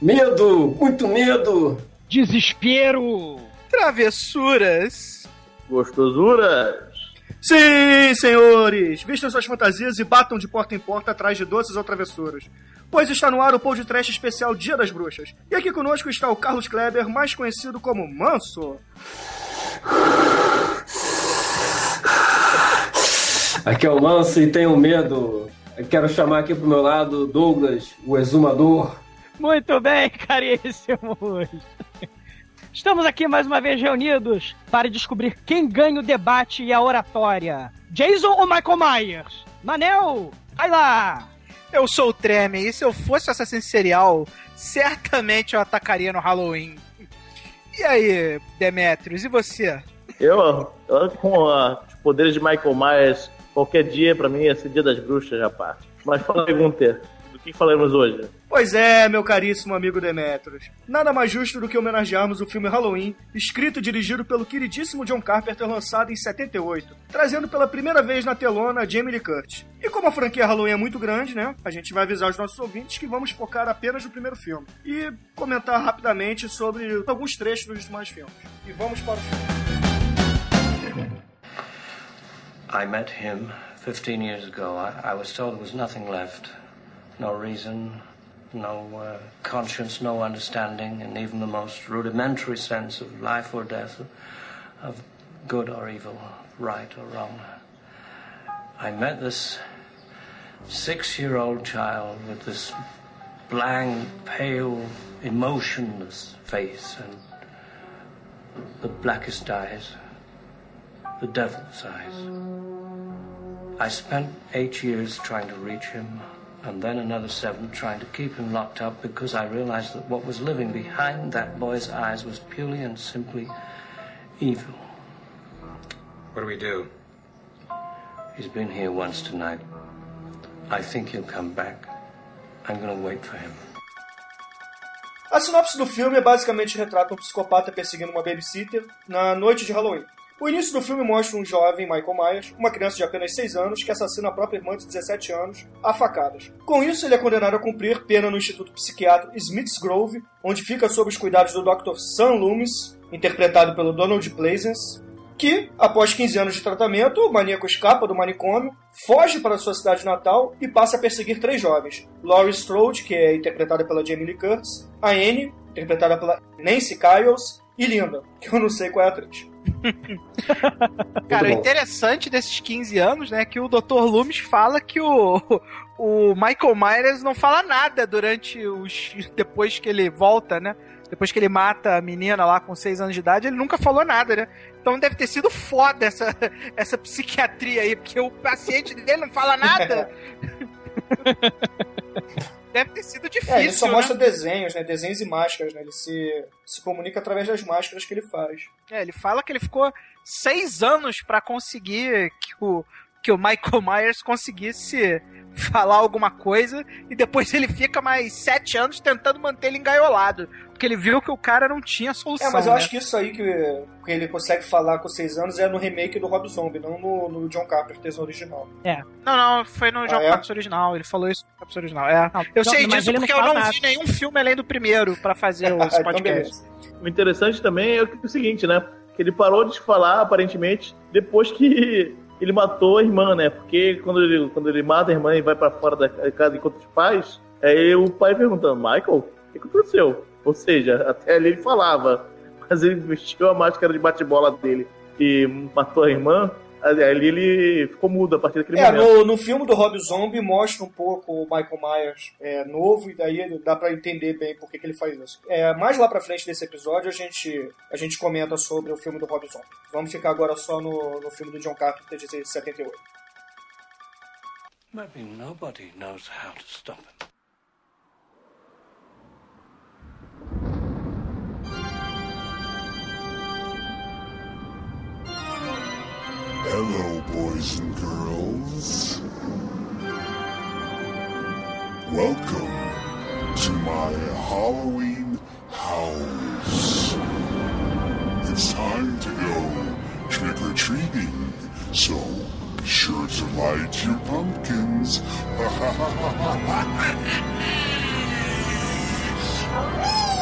Medo! Muito medo! Desespero! Travessuras! Gostosuras! Sim, senhores! Vistam suas fantasias e batam de porta em porta atrás de doces ou travessuras. Pois está no ar o Pão de Trash especial Dia das Bruxas. E aqui conosco está o Carlos Kleber, mais conhecido como Manso. Aqui é o Manso e tenho medo. Eu quero chamar aqui pro meu lado Douglas, o exumador. Muito bem, caríssimos! Estamos aqui mais uma vez reunidos para descobrir quem ganha o debate e a oratória. Jason ou Michael Myers? Manel, vai lá! Eu sou o Treme, e se eu fosse assassino serial, certamente eu atacaria no Halloween. E aí, Demetrius, e você? Eu, eu com uh, os poderes de Michael Myers, qualquer dia pra mim ia ser dia das bruxas, rapaz. Mas fala aí, Gunter, do que falaremos hoje? Pois é, meu caríssimo amigo Demetrius. Nada mais justo do que homenagearmos o filme Halloween, escrito e dirigido pelo queridíssimo John Carpenter, lançado em 78, trazendo pela primeira vez na telona Jamie Lee Curtis. E como a franquia Halloween é muito grande, né, a gente vai avisar os nossos ouvintes que vamos focar apenas no primeiro filme e comentar rapidamente sobre alguns trechos dos demais filmes. E vamos para o filme. I met him 15 years ago. I, I was told there was nothing left. No reason, no uh, conscience, no understanding, and even the most rudimentary sense of life or death, of good or evil, right or wrong. I met this six year old child with this blank, pale, emotionless face and the blackest eyes, the devil's eyes. I spent eight years trying to reach him, and then another seven trying to keep him locked up because I realized that what was living behind that boy's eyes was purely and simply evil. What do we do? He's been here once tonight. I think he'll come back. I'm gonna wait for him. A sinopse do filme basicamente retrata um psicopata perseguindo uma babysitter na noite de Halloween. O início do filme mostra um jovem, Michael Myers, uma criança de apenas 6 anos, que assassina a própria irmã de 17 anos a facadas. Com isso, ele é condenado a cumprir pena no Instituto Psiquiátrico Smith's Grove, onde fica sob os cuidados do Dr. Sam Loomis, interpretado pelo Donald Pleasence, que, após 15 anos de tratamento, o maníaco escapa do manicômio, foge para sua cidade natal e passa a perseguir três jovens. Laurie Strode, que é interpretada pela Jamie Lee Curtis, a Anne, interpretada pela Nancy Kyles, e Linda, que eu não sei qual é a atriz. Cara, o interessante desses 15 anos, né, é que o Dr. Loomis fala que o, o Michael Myers não fala nada durante os. depois que ele volta, né? Depois que ele mata a menina lá com 6 anos de idade, ele nunca falou nada, né? Então deve ter sido foda essa, essa psiquiatria aí, porque o paciente dele não fala nada. deve ter sido difícil. É, ele só né? mostra desenhos, né? Desenhos e máscaras, né? Ele se, se comunica através das máscaras que ele faz. É, ele fala que ele ficou seis anos pra conseguir que o, que o Michael Myers conseguisse falar alguma coisa e depois ele fica mais sete anos tentando manter ele engaiolado. Porque ele viu que o cara não tinha solução. É, mas eu né? acho que isso aí que, que ele consegue falar com seis anos é no remake do Rob Zombie, não no, no John Carpenter original. É. Não, não, foi no John Ah, é? Carpenter original. Ele falou isso no Carpenter original. É. Não, Eu não, sei disso porque eu não nada. vi nenhum filme além do primeiro pra fazer esse Então, podcast. O interessante também é o seguinte, né? Que ele parou de falar, aparentemente, depois que ele matou a irmã, né? Porque quando ele, quando ele mata a irmã e vai pra fora da casa enquanto os pais, aí o pai perguntando, Michael, o que aconteceu? Ou seja, até ali ele falava, mas ele vestiu a máscara de bate-bola dele e matou a irmã, ali ele ficou mudo a partir daquele É, momento. no, no filme do Rob Zombie mostra um pouco o Michael Myers é, novo, e daí dá pra entender bem por que, que ele faz isso. É, mais lá pra frente desse episódio a gente, a gente comenta sobre o filme do Rob Zombie. Vamos ficar agora só no, no filme do John Carpenter de 78. Maybe nobody knows how to stop him. Hello, boys and girls. Welcome to my Halloween house. It's time to go trick or treating, so be sure to light your pumpkins.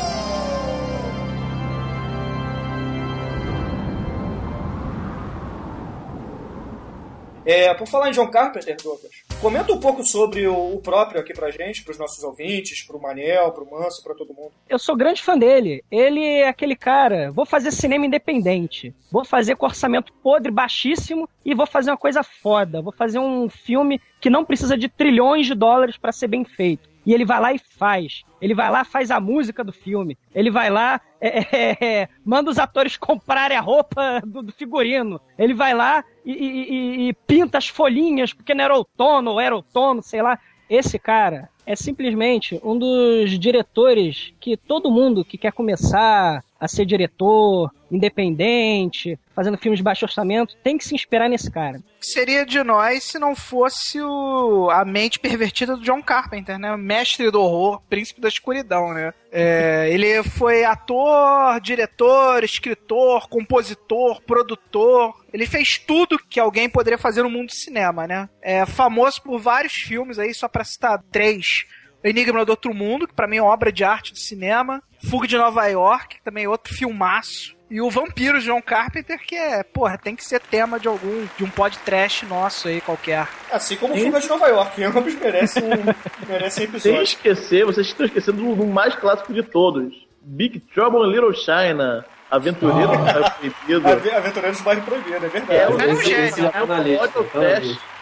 É, por falar em John Carpenter, Douglas, comenta um pouco sobre o, o próprio aqui pra gente, pros nossos ouvintes, pro Manel, pro Manso, pra todo mundo. Eu sou grande fã dele. Ele é aquele cara, vou fazer cinema independente. Vou fazer com orçamento podre, baixíssimo, e vou fazer uma coisa foda. Vou fazer um filme que não precisa de trilhões de dólares para ser bem feito. E ele vai lá e faz. Ele vai lá, faz a música do filme. Ele vai lá, é, é, é, manda os atores comprarem a roupa do, do figurino. Ele vai lá e, e, e, pinta as folhinhas, porque não era outono, ou era outono, sei lá. Esse cara é simplesmente um dos diretores que todo mundo que quer começar a ser diretor, independente, fazendo filmes de baixo orçamento, tem que se inspirar nesse cara. Seria de nós se não fosse o, a mente pervertida do John Carpenter, né? Mestre do horror, príncipe da escuridão, né? É, ele foi ator, diretor, escritor, compositor, produtor. Ele fez tudo que alguém poderia fazer no mundo do cinema, né? É famoso por vários filmes aí, só pra citar três. Enigma do Outro Mundo, que pra mim é uma obra de arte do cinema. Fuga de Nova York, que também é outro filmaço. E o Vampiro John Carpenter, que é, porra, tem que ser tema de algum, de um podcast nosso aí qualquer. Assim como o Fuga de Nova York, ambos merecem um, merecem episódio. Sem esquecer, vocês estão esquecendo do, do mais clássico de todos: Big Trouble in Little China. Aventureiro do Bairro Proibido. Ave- Aventureiros do Bairro Proibido, é verdade. É, é um gênio, esse né? é um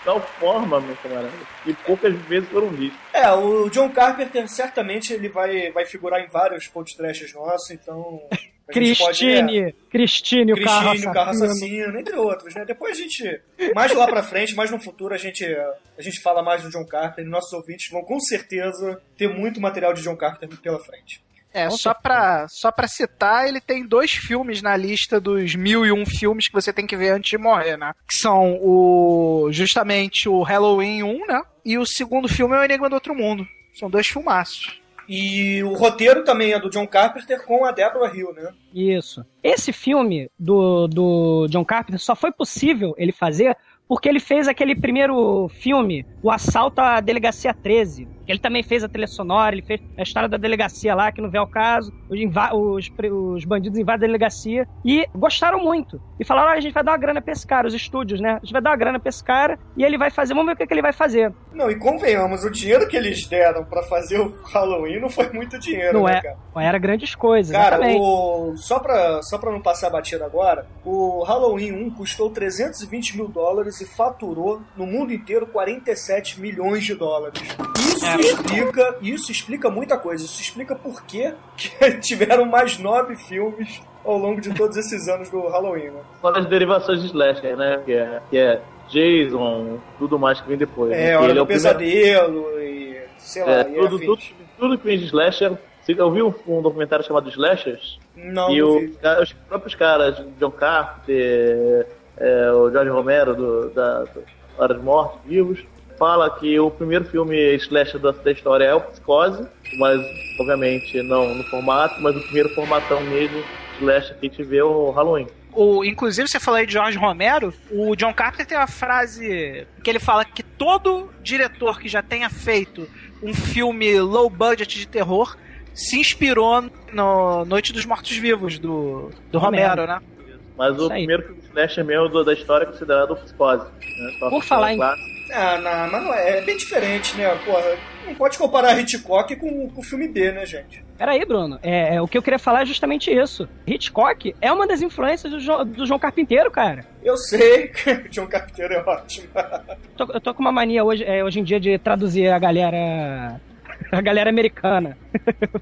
Tal forma, meu camarada, que poucas vezes foram vistos. É, o John Carpenter certamente ele vai, vai figurar em vários podcasts nossos, então. a gente pode, Cristine, é, Cristine, o carro Cristine, o carro assassino. assassino, entre outros, né? Depois a gente, mais lá pra frente, mais no futuro, a gente, a gente fala mais do John Carpenter e nossos ouvintes vão com certeza ter muito material de John Carpenter pela frente. É, só pra, só pra citar, ele tem dois filmes na lista dos mil e um filmes que você tem que ver antes de morrer, né? Que são o justamente o Halloween 1, né? E o segundo filme é o Enigma do Outro Mundo. São dois filmaços. E o roteiro também é do John Carpenter com a Deborah Hill, né? Isso. Esse filme do, do John Carpenter só foi possível ele fazer porque ele fez aquele primeiro filme, O Assalto à Delegacia 13. Ele também fez a trilha sonora, ele fez a história da delegacia lá, que não vê ao caso. Os, os, os bandidos invadem a delegacia. E gostaram muito. E falaram: "Ah, a gente vai dar uma grana pra esse cara, os estúdios, né? A gente vai dar uma grana pra esse cara e ele vai fazer. Vamos ver o que, que ele vai fazer. Não, e convenhamos, o dinheiro que eles deram pra fazer o Halloween não foi muito dinheiro, Não né, é. cara? Não era grandes coisas. Cara, o... só, pra, só pra não passar batido agora, o Halloween 1 custou 320 mil dólares e faturou no mundo inteiro 47 milhões de dólares. Isso. Explica, isso explica muita coisa. Isso explica por que tiveram mais nove filmes ao longo de todos esses anos do Halloween, né? As derivações de slasher, né? Que é, que é Jason, tudo mais que vem depois. né? É, Que Hora ele do o primeiro- Pesadelo e sei lá, É, tudo, tudo, tudo que vem de slasher. Você ouviu um, um documentário chamado Slashers? Não, e não o, vi. cara- os próprios caras, John Carpenter, é, o Jorge Romero do, da, Hora dos Mortos, Vivos, fala que o primeiro filme slasher da, da história é o Psicose, mas obviamente não no formato, mas o primeiro formatão mesmo slasher que a gente vê é o Halloween. O, inclusive, você falou aí de Jorge Romero, o John Carpenter tem uma frase que ele fala que todo diretor que já tenha feito um filme low budget de terror se inspirou no Noite dos Mortos-Vivos, do, do Romero. Romero, né? Mas o primeiro filme slasher mesmo da história é considerado o Psicose. Né? Por falar em- clássico. Ah, não, mas não é, é bem diferente, né? Porra, não pode comparar Hitchcock com o filme B, né, gente? Peraí, Bruno. É, é, o que eu queria falar é justamente isso. Hitchcock é uma das influências do, Jo- do João Carpinteiro, cara. Eu sei que o John Carpenter é ótimo. Eu tô com uma mania hoje, é, hoje em dia de traduzir a galera. A galera americana.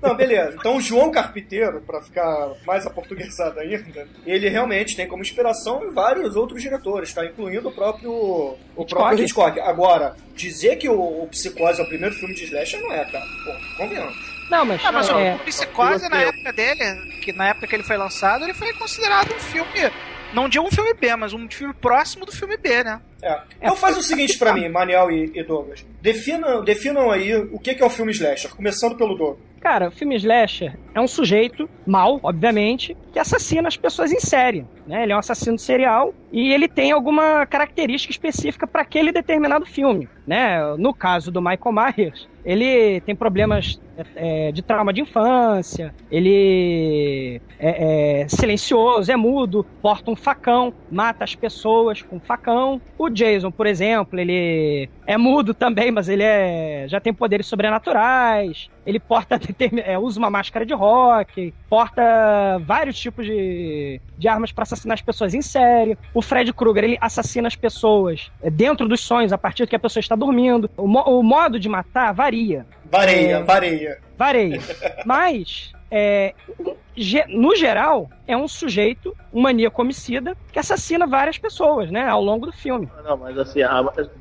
Não, beleza. Então o João Carpinteiro, pra ficar mais aportuguesado ainda, ele realmente tem como inspiração vários outros diretores, tá? Incluindo o próprio, o Hitchcock. próprio Hitchcock. Agora, dizer que o, o Psicose é o primeiro filme de slasher não é, cara. Pô, convenhamos. Não, mas. Ah, mas é, o Psicose, na época dele, que na época que ele foi lançado, ele foi considerado um filme. Não digo um filme B, mas um filme próximo do filme B, né? É. Então faz o seguinte pra mim, Manel e, e Douglas. Definam, definam aí o que é o filme slasher, começando pelo Douglas. Cara, o filme slasher é um sujeito mal, obviamente, que assassina as pessoas em série. Né? Ele é um assassino serial e ele tem alguma característica específica para aquele determinado filme. Né? No caso do Michael Myers, ele tem problemas é, de trauma de infância, ele é, é, silencioso, é mudo, porta um facão, mata as pessoas com facão. O Jason, por exemplo, ele é mudo também, mas ele é, já tem poderes sobrenaturais. Ele porta, é, usa uma máscara de rock, porta vários tipos de, de armas para assassinar as pessoas em série. O Fred Krueger, ele assassina as pessoas é, dentro dos sonhos, a partir que a pessoa está dormindo. O, mo o modo de matar varia. Vareia, é, vareia. Vareia. Mas, é, no geral, é um sujeito, um maníaco homicida, que assassina várias pessoas, né, ao longo do filme. Não, mas assim,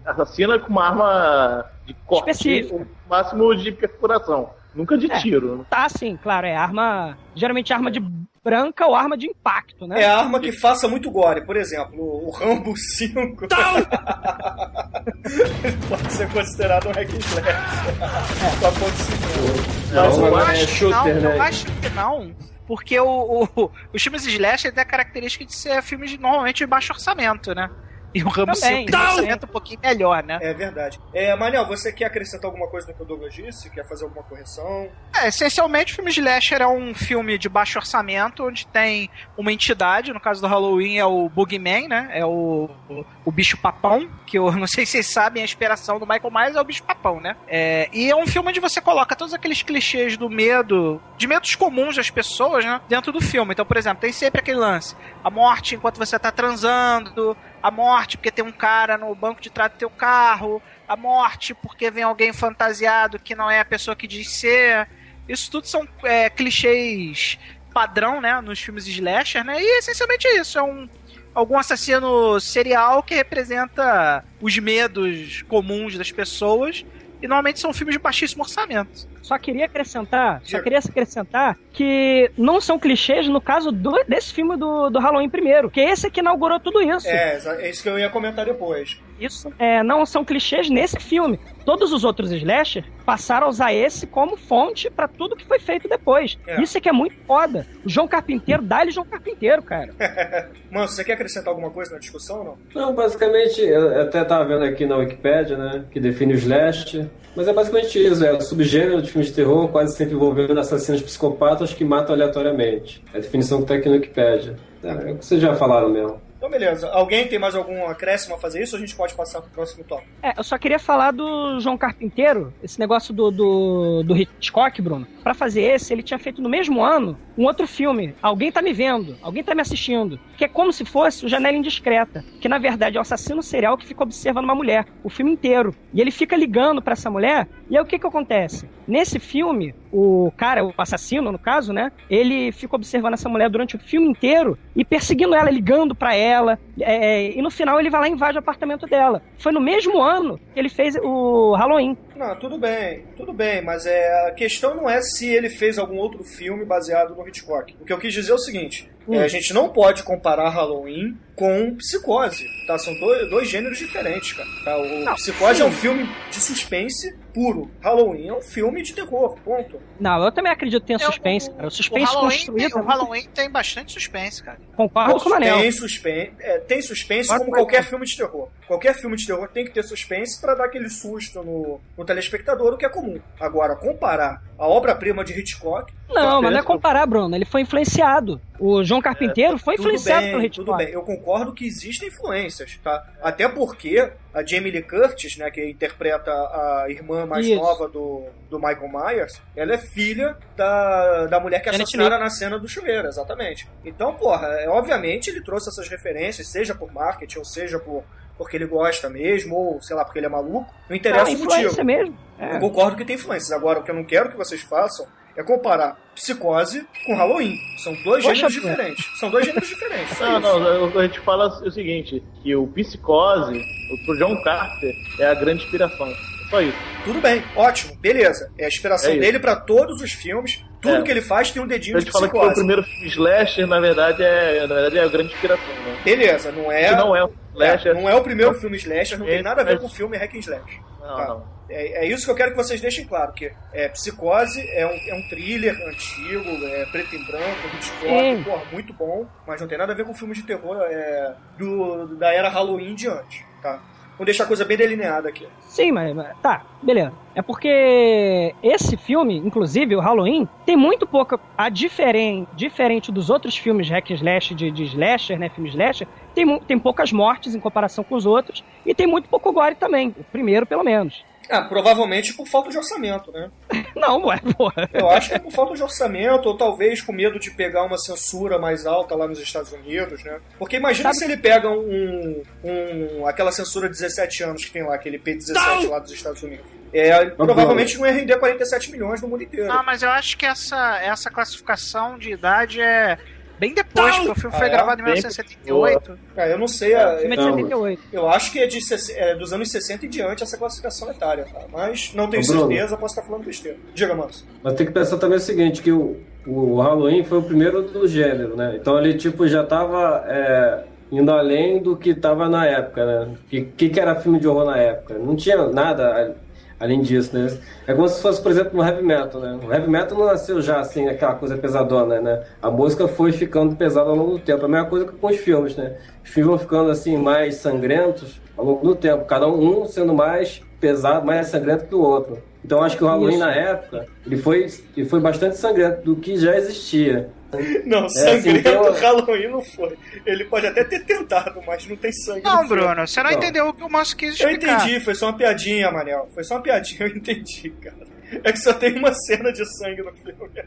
assassina com uma arma de corte, Específica. o máximo de perfuração. Nunca de é, tiro. Tá, sim, claro, é arma. Geralmente arma de branca ou arma de impacto, né? É arma que faça muito gore. Por exemplo, o Rambo 5 pode ser considerado um hack and slash. É. Só pode ser. Mas eu acho, não, né? eu acho que não. Porque o, o, os filmes slash têm a característica de ser filmes de, normalmente de baixo orçamento, né? E o Rambo Também. tem um orçamento um pouquinho melhor, né? É verdade. É, Manel, você quer acrescentar alguma coisa no que o Douglas disse? Quer fazer alguma correção? É, essencialmente, o filme de Slasher é um filme de baixo orçamento, onde tem uma entidade, no caso do Halloween é o Boogeyman, né? É o, o, o bicho papão, que eu não sei se vocês sabem, a inspiração do Michael Myers é o bicho papão, né? É, e é um filme onde você coloca todos aqueles clichês do medo, de medos comuns das pessoas, né? Dentro do filme. Então, por exemplo, tem sempre aquele lance: a morte enquanto você tá transando, a morte porque tem um cara no banco de trás do teu carro, a morte porque vem alguém fantasiado que não é a pessoa que diz ser. Isso tudo são é, clichês padrão, né, nos filmes slasher, né? E essencialmente isso, é um algum assassino serial que representa os medos comuns das pessoas e normalmente são filmes de baixíssimo orçamento. Só queria acrescentar, só queria acrescentar que não são clichês no caso do, desse filme do, do Halloween primeiro, que esse que inaugurou tudo isso. É, é isso que eu ia comentar depois. Isso é, não são clichês nesse filme. Todos os outros slasher passaram a usar esse como fonte para tudo que foi feito depois. É. Isso é que é muito foda. O João Carpinteiro, dá-lhe João Carpinteiro, cara. Mano, você quer acrescentar alguma coisa na discussão ou não? Não, basicamente, eu até tava vendo aqui na Wikipedia, né, que define o slasher. Mas é basicamente isso, é o subgênero de filmes de terror, quase sempre envolvendo assassinos psicopatas que matam aleatoriamente. É a definição que está aqui no Wikipedia. É, é o que vocês já falaram mesmo. Então, beleza. Alguém tem mais algum acréscimo a fazer isso ou a gente pode passar pro próximo tópico? É, eu só queria falar do João Carpinteiro, esse negócio do, do, do Hitchcock, Bruno. Para fazer esse, ele tinha feito no mesmo ano um outro filme. Alguém tá me vendo, alguém tá me assistindo. Que é como se fosse o Janela Indiscreta. Que na verdade é um assassino serial que fica observando uma mulher o filme inteiro. E ele fica ligando para essa mulher. E aí o que que acontece? Nesse filme, o cara, o assassino no caso, né? Ele fica observando essa mulher durante o filme inteiro e perseguindo ela, ligando para ela. É, e no final ele vai lá e invade o apartamento dela. Foi no mesmo ano que ele fez o Halloween. Não, tudo bem, tudo bem, mas é, a questão não é se ele fez algum outro filme baseado no Hitchcock. O que eu quis dizer é o seguinte: hum. é, a gente não pode comparar Halloween com Psicose, tá? São dois, dois gêneros diferentes, cara. Tá? O não, Psicose sim. é um filme de suspense puro. Halloween é um filme de terror, ponto. Não, eu também acredito que tem suspense, cara. O suspense o Halloween construído... Tem, o Halloween tem bastante suspense, cara. Concordo com o Manel. Tem suspense, é, tem suspense como qualquer filme de terror. Qualquer filme de terror tem que ter suspense para dar aquele susto no, no telespectador, o que é comum. Agora, comparar a obra-prima de Hitchcock... Não, mas não é comparar, Bruno. Ele foi influenciado. O João Carpinteiro é, foi influenciado bem, pelo Hitchcock. Tudo bem, eu concordo que existem influências, tá? Até porque a Jamie Lee Curtis, né, que interpreta a irmã mais Isso. nova do, do Michael Myers, ela é filha da, da mulher que é assassinada na cena do chuveiro, exatamente. Então, porra, é, obviamente ele trouxe essas referências, seja por marketing, ou seja por porque ele gosta mesmo, ou sei lá, porque ele é maluco. Não interessa ah, o motivo. Mesmo. É. Eu concordo que tem influências. Agora, o que eu não quero que vocês façam é comparar Psicose com Halloween. São dois Poxa, gêneros diferentes. São dois gêneros diferentes. Não, não, a gente fala o seguinte, que o Psicose, pro John Carter, é a grande inspiração. Só isso. Tudo bem, ótimo, beleza. É a inspiração É isso. dele pra todos os filmes. Tudo É. que ele faz tem um dedinho A de gente fala que o psicose. primeiro slasher, na verdade é, na verdade é a grande inspiração, né? Beleza, não é. Não é slasher. É, não é o primeiro filme slasher, não tem É, nada a ver com o filme hack and slash. Não, Tá. não. É, é isso que eu quero que vocês deixem claro, que é, Psicose é um, é um thriller antigo, é preto e branco, Hitchcock, porra, muito bom, mas não tem nada a ver com filme de terror é, do, da era Halloween em diante, tá? Vou deixar a coisa bem delineada aqui. Sim, mas, mas- tá, beleza. É porque esse filme, inclusive o Halloween, tem muito pouca. A diferente, diferente dos outros filmes hack and slash de, de slasher, né? Filme slasher, tem, tem poucas mortes em comparação com os outros e tem muito pouco gore também. O primeiro, pelo menos. Ah, provavelmente por falta de orçamento, né? Não, ué, porra. Eu acho que é por falta de orçamento, ou talvez com medo de pegar uma censura mais alta lá nos Estados Unidos, né? Porque imagina Sabe- se ele pega um, um- aquela censura de 17 anos que tem lá, aquele P17 lá dos Estados Unidos. É, provavelmente não ia render 47 milhões no mundo inteiro. Ah, mas eu acho que essa, essa classificação de idade é bem depois, porque o filme foi Ah, é? gravado em Bem 1978. Cara, eu não sei, O filme é de Não, 78. eu acho que é, de, é dos anos 60 em diante essa classificação etária, tá? Mas não tenho Ô, certeza, posso estar falando besteira. Diga, Manso. Mas tem que pensar também o seguinte, que o, o Halloween foi o primeiro do gênero, né? Então ele tipo já tava é, indo além do que tava na época, né? O que, que, que era filme de horror na época? Não tinha nada além disso, né? É como se fosse, por exemplo, no heavy metal, né? O heavy metal não nasceu já assim, aquela coisa pesadona, né? A música foi ficando pesada ao longo do tempo. A mesma coisa com os filmes, né? Os filmes vão ficando assim mais sangrentos ao longo do tempo, cada um sendo mais pesado, mais sangrento que o outro. Então acho que o Halloween Isso. na época, ele foi, ele foi bastante sangrento do que já existia. Não, assim, sangrento tem uma- Halloween não foi. Ele pode até ter tentado, mas não tem sangue Não. Bruno, você não Não. entendeu o que o Márcio quis Eu explicar. entendi, foi só uma piadinha, Manel. Foi só uma piadinha, eu entendi, cara. É que só tem uma cena de sangue no filme.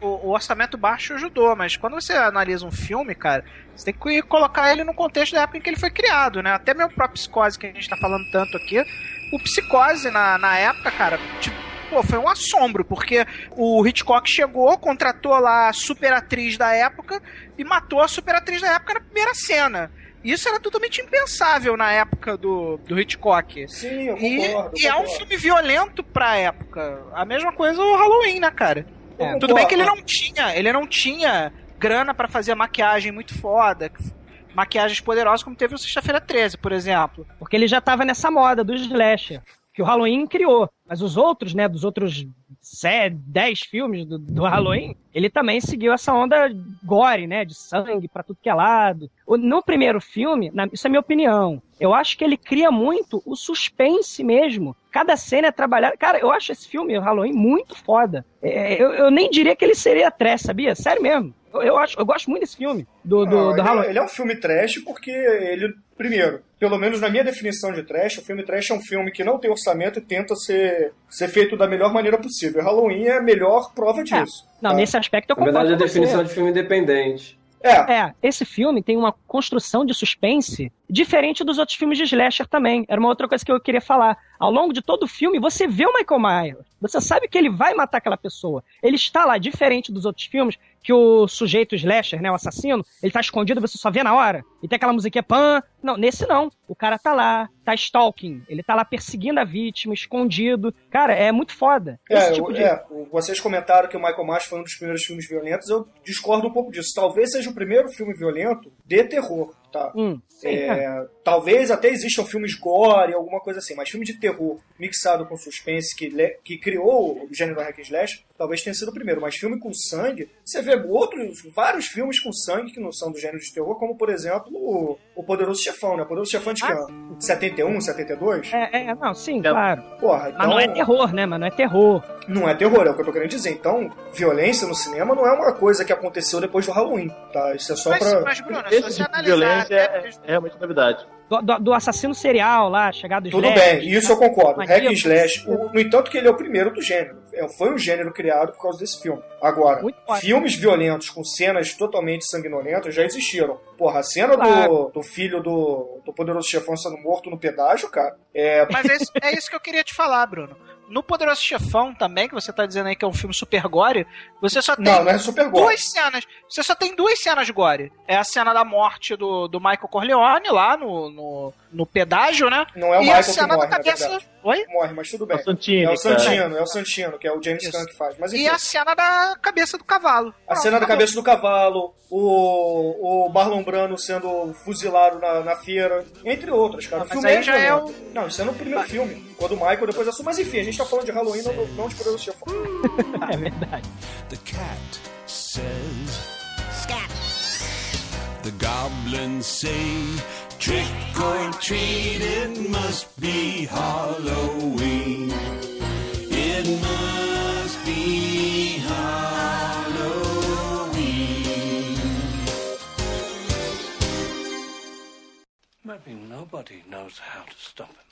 o, orçamento baixo ajudou, mas quando você analisa um filme, cara, você tem que colocar ele no contexto da época em que ele foi criado, né? Até mesmo pra Psicose, que a gente tá falando tanto aqui, o Psicose na, na época, cara, tipo, pô, foi um assombro, porque o Hitchcock chegou, contratou lá a super atriz da época e matou a super atriz da época na primeira cena. Isso era totalmente impensável na época do, do Hitchcock. Sim, eu E, concordo. e é um concordo. filme violento pra época. A mesma coisa o Halloween, né, cara? Eu Tudo bem concordo. que ele não tinha, ele não tinha grana pra fazer maquiagem muito foda, maquiagens poderosas como teve o Sexta-feira 13, por exemplo. Porque ele já tava nessa moda do slasher, que o Halloween criou. Mas os outros, né, dos outros 10 filmes do, do Halloween, ele também seguiu essa onda gore, né, de sangue pra tudo que é lado. No primeiro filme, na- isso é minha opinião, eu acho que ele cria muito o suspense mesmo. Cada cena é trabalhada. Cara, eu acho esse filme, o Halloween, muito foda. É, eu, eu nem diria que ele seria trash, sabia? Sério mesmo. Eu, eu acho, eu gosto muito desse filme, do, do, Não, do ele, Halloween. é, ele é um filme trash porque ele, primeiro, pelo menos na minha definição de trash, o filme trash é um filme que não tem orçamento e tenta ser, ser feito da melhor maneira possível. Halloween é a melhor prova disso. Não, tá? nesse aspecto eu Na verdade, a concordo com você. definição de filme independente. É, É, esse filme tem uma construção de suspense diferente dos outros filmes de slasher também. Era uma outra coisa que eu queria falar. Ao longo de todo o filme, você vê o Michael Myers. Você sabe que ele vai matar aquela pessoa. Ele está lá, diferente dos outros filmes, que o sujeito slasher, né, o assassino, ele tá escondido, você só vê na hora. E tem aquela musiquinha pan. Não, nesse não. O cara tá lá, tá stalking. Ele tá lá perseguindo a vítima, escondido. Cara, é muito foda. É, tipo de... é, vocês comentaram que o Michael Myers foi um dos primeiros filmes violentos. Eu discordo um pouco disso. Talvez seja o primeiro filme violento de terror, tá? Hum, sim, é. É, talvez até existam filmes gore, alguma coisa assim, mas filme de terror mixado com suspense que, le- que criou o gênero hack and slash, talvez tenha sido o primeiro. Mas filme com sangue, você vê outros, vários filmes com sangue que não são do gênero de terror, como por exemplo o, o Poderoso Chefão, né? O Poderoso Chefão de que ano? 71, 72? É, é, não, sim, É. claro. Porra, então Mas não é terror, né, mas não é terror. não é terror, é o que eu tô querendo dizer. Então, violência no cinema não é uma coisa que aconteceu depois do Halloween, tá? Isso é só Mas, pra... mas, Bruno, se Esse você tipo analisar até é, mesmo- é realmente novidade. Do, do- do assassino serial lá, chegado Tudo bem, isso eu concordo. Hack and slash, o- no entanto que ele é o primeiro do gênero. É, Foi um gênero criado por causa desse filme. Agora, filmes violentos com cenas totalmente sanguinolentas já existiram. Porra, a cena do, Claro. do filho do, do poderoso chefão sendo morto no pedágio, cara, é... Mas é isso, é isso que eu queria te falar, Bruno. No Poderoso Chefão também, que você tá dizendo aí que é um filme super gore, você só tem Não, não é super gore. duas cenas. Você só tem duas cenas gore. É a cena da morte do, do Michael Corleone lá no, no, no pedágio, né? Não é o e Michael a cena da cabeça. Oi? Morre, mas tudo bem. É o Santini, É o. Santino, é o Santino, que é o James Isso. Caan que faz. Mas E enfim, a cena da cabeça do cavalo. a cena da cabeça do cavalo, o, o Marlon Brando sendo fuzilado na, na feira, entre outras, cara. Ah, o mas filme aí já é violento. Não, isso é no primeiro filme. Quando o Michael depois assume. Mas enfim, a gente tá falando de Halloween, não, não de Poderoso Chefão. É verdade. The cat says, Scat. The goblins say, Trick or treat, it must be Halloween. It must be Halloween. Maybe nobody knows how to stop him.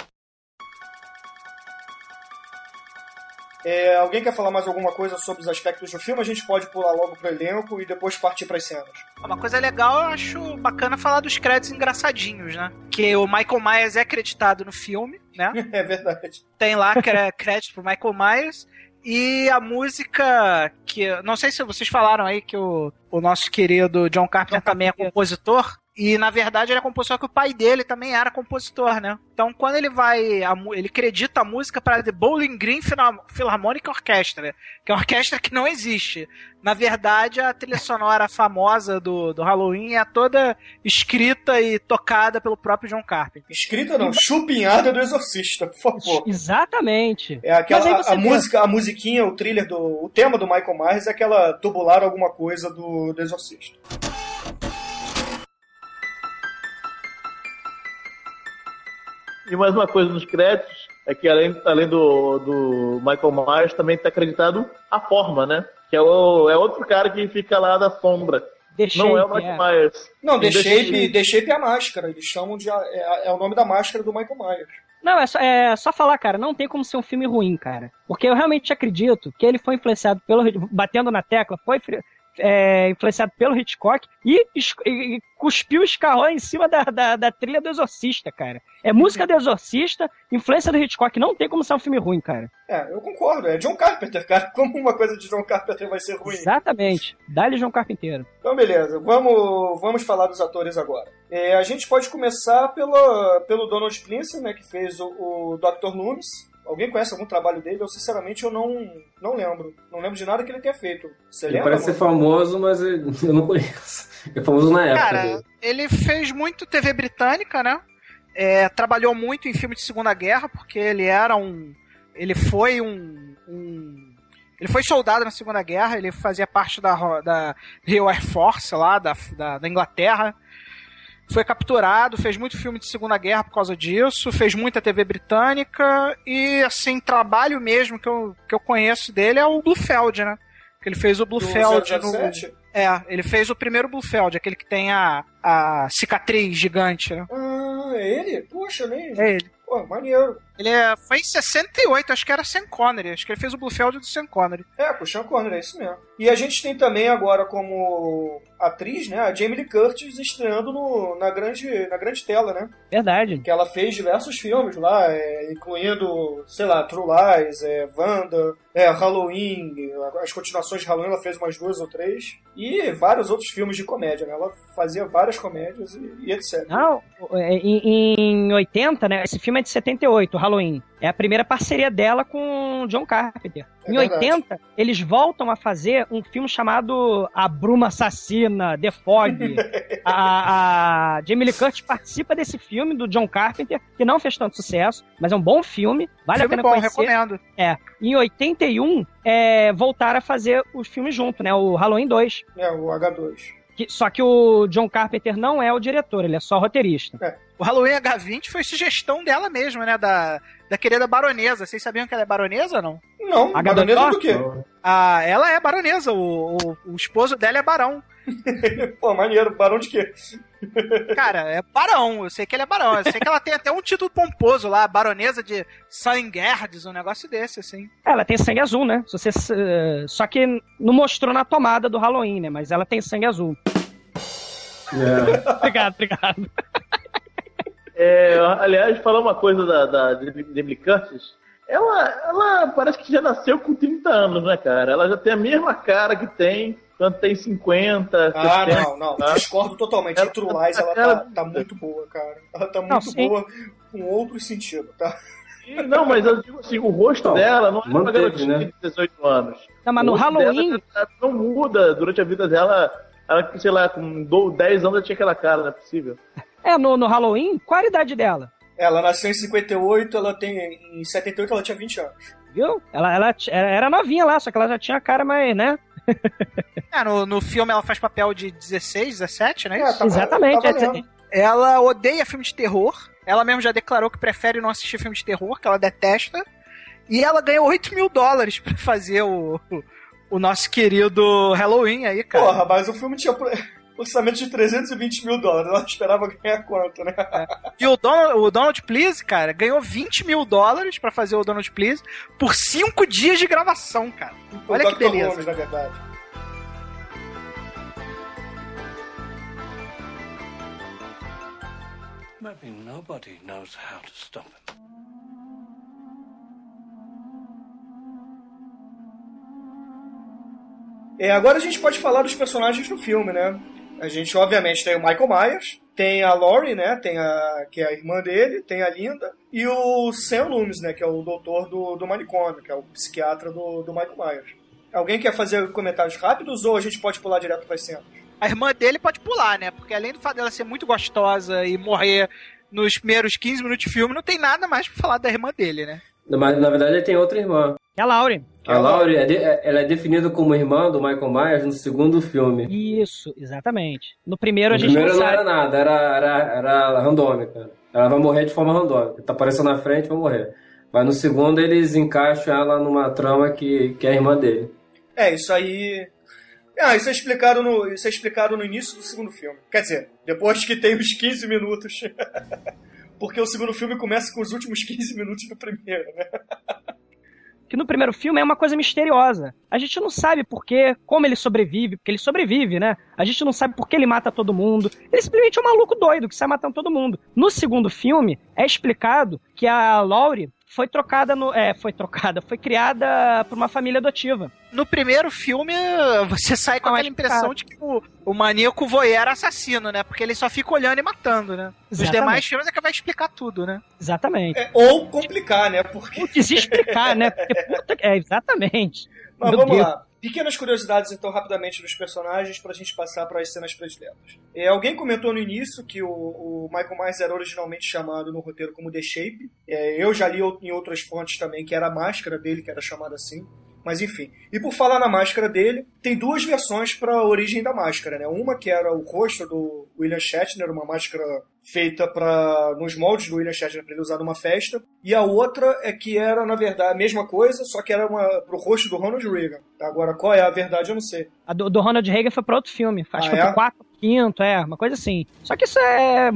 É, alguém quer falar mais alguma coisa sobre os aspectos do filme? A gente pode pular logo pro elenco e depois partir pras cenas. Uma coisa legal, eu acho bacana falar dos créditos engraçadinhos, né? Que o Michael Myers é acreditado no filme, né? É verdade. Tem lá crédito pro Michael Myers. E a música que. Não sei se vocês falaram aí que o, o nosso querido John Carpenter também é compositor. E na verdade ele é compositor que o pai dele também era compositor, né? Então quando ele vai. a ele acredita a música para The Bowling Green Philharmonic Orchestra, que é uma orquestra que não existe. Na verdade, a trilha sonora famosa do, do Halloween é toda escrita e tocada pelo próprio John Carpenter. Escrita não, chupinhada do Exorcista, por favor. Exatamente. É aquela a, a música, a musiquinha, o thriller do. O tema do Michael Myers é aquela tubular alguma coisa do, do Exorcista. E mais uma coisa nos créditos é que além, além do, do Michael Myers também está acreditado a forma, né? Que é, o, é outro cara que fica lá da sombra. The Não é o Shape, Michael Myers. Não, The The Shape, Shape. The Shape é a máscara. Eles chamam de. É, é o nome da máscara do Michael Myers. Não, é só, é só falar, cara, não tem como ser um filme ruim, cara. Porque eu realmente acredito que ele foi influenciado pelo. Batendo na tecla, foi é, influenciado pelo Hitchcock e, e- cuspiu o escarrão em cima da, da, da trilha do Exorcista, cara. É música do Exorcista, influência do Hitchcock. Não tem como ser um filme ruim, cara. É, eu concordo. É John Carpenter, cara. Como uma coisa de John Carpenter vai ser ruim? Exatamente. Dá-lhe João Carpinteiro. Então, beleza. Vamos, vamos falar dos atores agora. É, a gente pode começar pelo, pelo Donald Pleasence, né, que fez o, o Dr. Loomis. Alguém conhece algum trabalho dele? Eu, sinceramente, eu não, não lembro. Não lembro de nada que ele tenha feito. Você Ele lembra? parece ser famoso, mas eu não conheço. É famoso na época Cara, dele. ele fez muito TV britânica, né? É, trabalhou muito em filmes de Segunda Guerra, porque ele era um. Ele foi um. um- ele foi soldado na Segunda Guerra, ele fazia parte da, da Royal Air Force lá, da, da, da Inglaterra. Foi capturado, fez muito filme de Segunda Guerra por causa disso, fez muita TV britânica e, assim, trabalho mesmo que eu, que eu conheço dele é o Blufeld, né? Que ele fez o Blufeld no, 007? é, ele fez o primeiro Blufeld, aquele que tem a, a cicatriz gigante, né? Ah, é ele? Poxa, nem. É ele. Pô, maneiro. Ele é, foi em 68, acho que era Sean Connery. Acho que ele fez o Blufeld do Sean Connery. É, com o Sean Connery, é isso mesmo. E a gente tem também agora como atriz, né, a Jamie Lee Curtis estreando no, na, grande, na grande tela, né? Verdade. Que ela fez diversos filmes lá, é, incluindo, sei lá, True Lies, é, Wanda, é, Halloween, as continuações de Halloween ela fez umas duas ou três. E vários outros filmes de comédia, né? Ela fazia várias comédias e, e etc. Não, é, em, em 80, né? Esse filme é de 78, Halloween. É a primeira parceria dela com John Carpenter. É em verdade. 80, eles voltam a fazer um filme chamado A Bruma Assassina, The Fog. a, a Jamie Lee Curtis participa desse filme do John Carpenter, que não fez tanto sucesso, mas é um bom filme, vale Filme a pena bom, conhecer. recomendo. É. Em 81, é, voltaram a fazer os filmes junto, né? O Halloween 2. É, o H2. Que- só que o John Carpenter não é o diretor, ele é só roteirista. O Halloween H20 foi sugestão dela mesma, né? Da, da querida baronesa. Vocês sabiam que ela é baronesa ou não? Não, H2O? baronesa do quê? Ah, ela é baronesa. O, o, o esposo dela é barão. Pô, maneiro. Barão de quê? Cara, é barão. Eu sei que ele é barão. Eu sei que ela tem até um título pomposo lá, baronesa de Sanguerdes, um negócio desse, assim. Ela tem sangue azul, né? Você, eh, só que não mostrou na tomada do Halloween, né? Mas ela tem sangue azul. É. obrigado, obrigado. É, aliás, falar uma coisa da, da Curtis. Ela, ela parece que já nasceu com 30 anos, né, cara? Ela já tem a mesma cara que tem Canto tem 50. Ah, 70, não, não. tá? Discordo totalmente. Ela- A True Lies, ela ela- tá, tá muito boa, cara. Ela tá Não, muito sim. boa com outros sentidos, tá? Sim, Não, mas eu digo assim, o rosto Não, dela não é uma garotinha né? de 18 anos. Não, mas no Halloween. dela, ela não muda durante a vida dela. Ela, sei lá, com do- 10 anos ela tinha aquela cara, não é possível. É, no, no Halloween, qual a idade dela? Ela nasceu em 58, ela tem. Em 78 ela tinha 20 anos. Viu? Ela, ela era era novinha lá, só que ela já tinha a cara mais, né? É, no, no filme ela faz papel de 16, 17, né? É, tá- Exatamente. tá é-. Ela odeia filme de terror. Ela mesmo já declarou que prefere não assistir filme de terror, que ela detesta. E ela ganhou 8 mil dólares pra fazer o, o, o nosso querido Halloween aí, cara. Porra, mas o filme tinha orçamento de 320 mil dólares. Ela esperava ganhar quanto, né? E o Donald, o Donald Please, cara, ganhou 20 mil dólares pra fazer o Donald Please por 5 dias de gravação, cara. Olha o que Dr. beleza. Holmes, na verdade. Maybe nobody knows how to stop him. É, agora a gente pode falar dos personagens do filme, né? A gente, obviamente, tem o Michael Myers, tem a Laurie, né? Tem a, que é a irmã dele, tem a Linda, e o Sam Loomis, né? Que é o doutor do, do manicômio, que é o psiquiatra do, do Michael Myers. Alguém quer fazer comentários rápidos ou a gente pode pular direto para as cenas? A irmã dele pode pular, né? Porque além do fato dela ser muito gostosa e morrer nos primeiros 15 minutos de filme, não tem nada mais pra falar da irmã dele, né? Mas na verdade ele tem outra irmã. É a Laurie. A Laurie, é de- é- ela é definida como irmã do Michael Myers no segundo filme. Isso, exatamente. No primeiro a No gente primeiro não não sabe. era nada, era, era, era randômica. Ela vai morrer de forma randômica. Tá aparecendo na frente, vai morrer. Mas no segundo eles encaixam ela numa trama que, que é a irmã dele. É, isso aí. Ah, isso é explicado no, isso é explicado no início do segundo filme. Quer dizer, depois que tem os 15 minutos. Porque o segundo filme começa com os últimos 15 minutos do primeiro, né? que no primeiro filme é uma coisa misteriosa. A gente não sabe por quê, como ele sobrevive, porque ele sobrevive, né? A gente não sabe por que ele mata todo mundo. Ele simplesmente é um maluco doido que sai matando todo mundo. No segundo filme, é explicado que a Laurie foi trocada no. É, foi trocada, foi criada por uma família adotiva. No primeiro filme, você sai com Não, é aquela impressão explicado. de que o, o maníaco voyeur era assassino, né? Porque ele só fica olhando e matando, né? Nos Exatamente. demais filmes é que vai explicar tudo, né? Exatamente. É, ou complicar, né? Porque. Putz, explicar, né? Porque, puta, que- é, exatamente. Mas Meu vamos Deus. lá. Pequenas curiosidades, então, rapidamente dos personagens pra gente passar para as cenas prediletas. É, alguém comentou no início que o, o Michael Myers era originalmente chamado no roteiro como The Shape. É, eu já li em outras fontes também que era a máscara dele que era chamada assim. Mas enfim. E por falar na máscara dele, tem duas versões para a origem da máscara, né? Uma que era o rosto do William Shatner, uma máscara feita para nos moldes do William Shatner para ele usar numa festa, e a outra é que era na verdade a mesma coisa, só que era uma pro rosto do Ronald Reagan. Agora qual é a verdade eu não sei. A do, do Ronald Reagan foi pra outro filme. Acho Ah, que foi é? pro quarto, quinto, é, uma coisa assim. Só que isso é,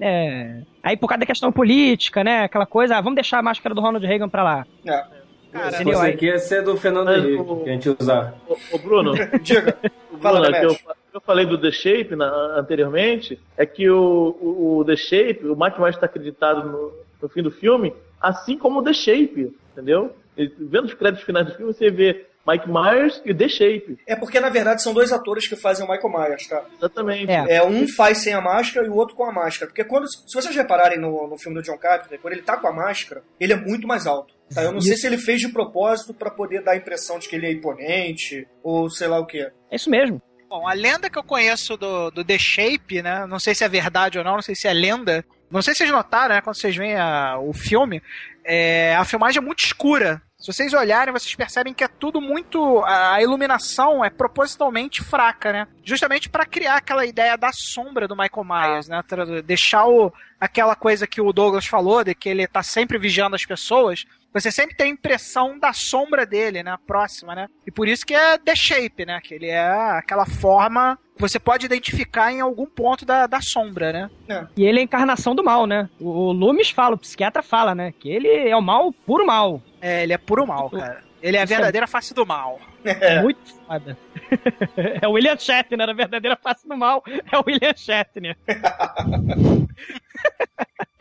é. Aí por causa da questão política, né? Aquela coisa, ah, vamos deixar a máscara do Ronald Reagan pra lá. É. Cara, Se fosse Aí- aqui ia ser do Fernando Henrique, o- que a gente usar. Ô, ô, Bruno, Diga. o Fala, Bruno, que eu, eu falei do The Shape na- anteriormente, é que o, o, o The Shape, o Mike Myers está acreditado no, no fim do filme, assim como o The Shape, entendeu? E vendo os créditos finais do filme, você vê Mike Myers e o The Shape. É porque na verdade são dois atores que fazem o Michael Myers, tá? Exatamente. É. É, um faz sem a máscara e o outro com a máscara. Porque quando, se vocês repararem no, no filme do John Carpenter, quando ele tá com a máscara, ele é muito mais alto. Tá? Eu não sei se ele fez de propósito pra poder dar a impressão de que ele é imponente, ou sei lá o quê. É isso mesmo. Bom, a lenda que eu conheço do, do The Shape, né? Não sei se é verdade ou não, não sei se é lenda. Não sei se vocês notaram, né? Quando vocês veem a- o filme, é, a filmagem é muito escura. Se vocês olharem, vocês percebem que é tudo muito. A iluminação é propositalmente fraca, né? Justamente para criar aquela ideia da sombra do Michael Myers, né? Deixar o, aquela coisa que o Douglas falou, de que ele tá sempre vigiando as pessoas. Você sempre tem a impressão da sombra dele, né? Próxima, né? E por isso que é The Shape, né? Que ele é aquela forma você pode identificar em algum ponto da, da sombra, né? E ele é a encarnação do mal, né? O, o Loomis fala, o psiquiatra fala, né? Que ele é o mal, puro mal. É, ele é puro mal, cara. Ele é a é- verdadeira face do mal. É. Muito foda. é o William Shatner, a verdadeira face do mal é o William Shatner.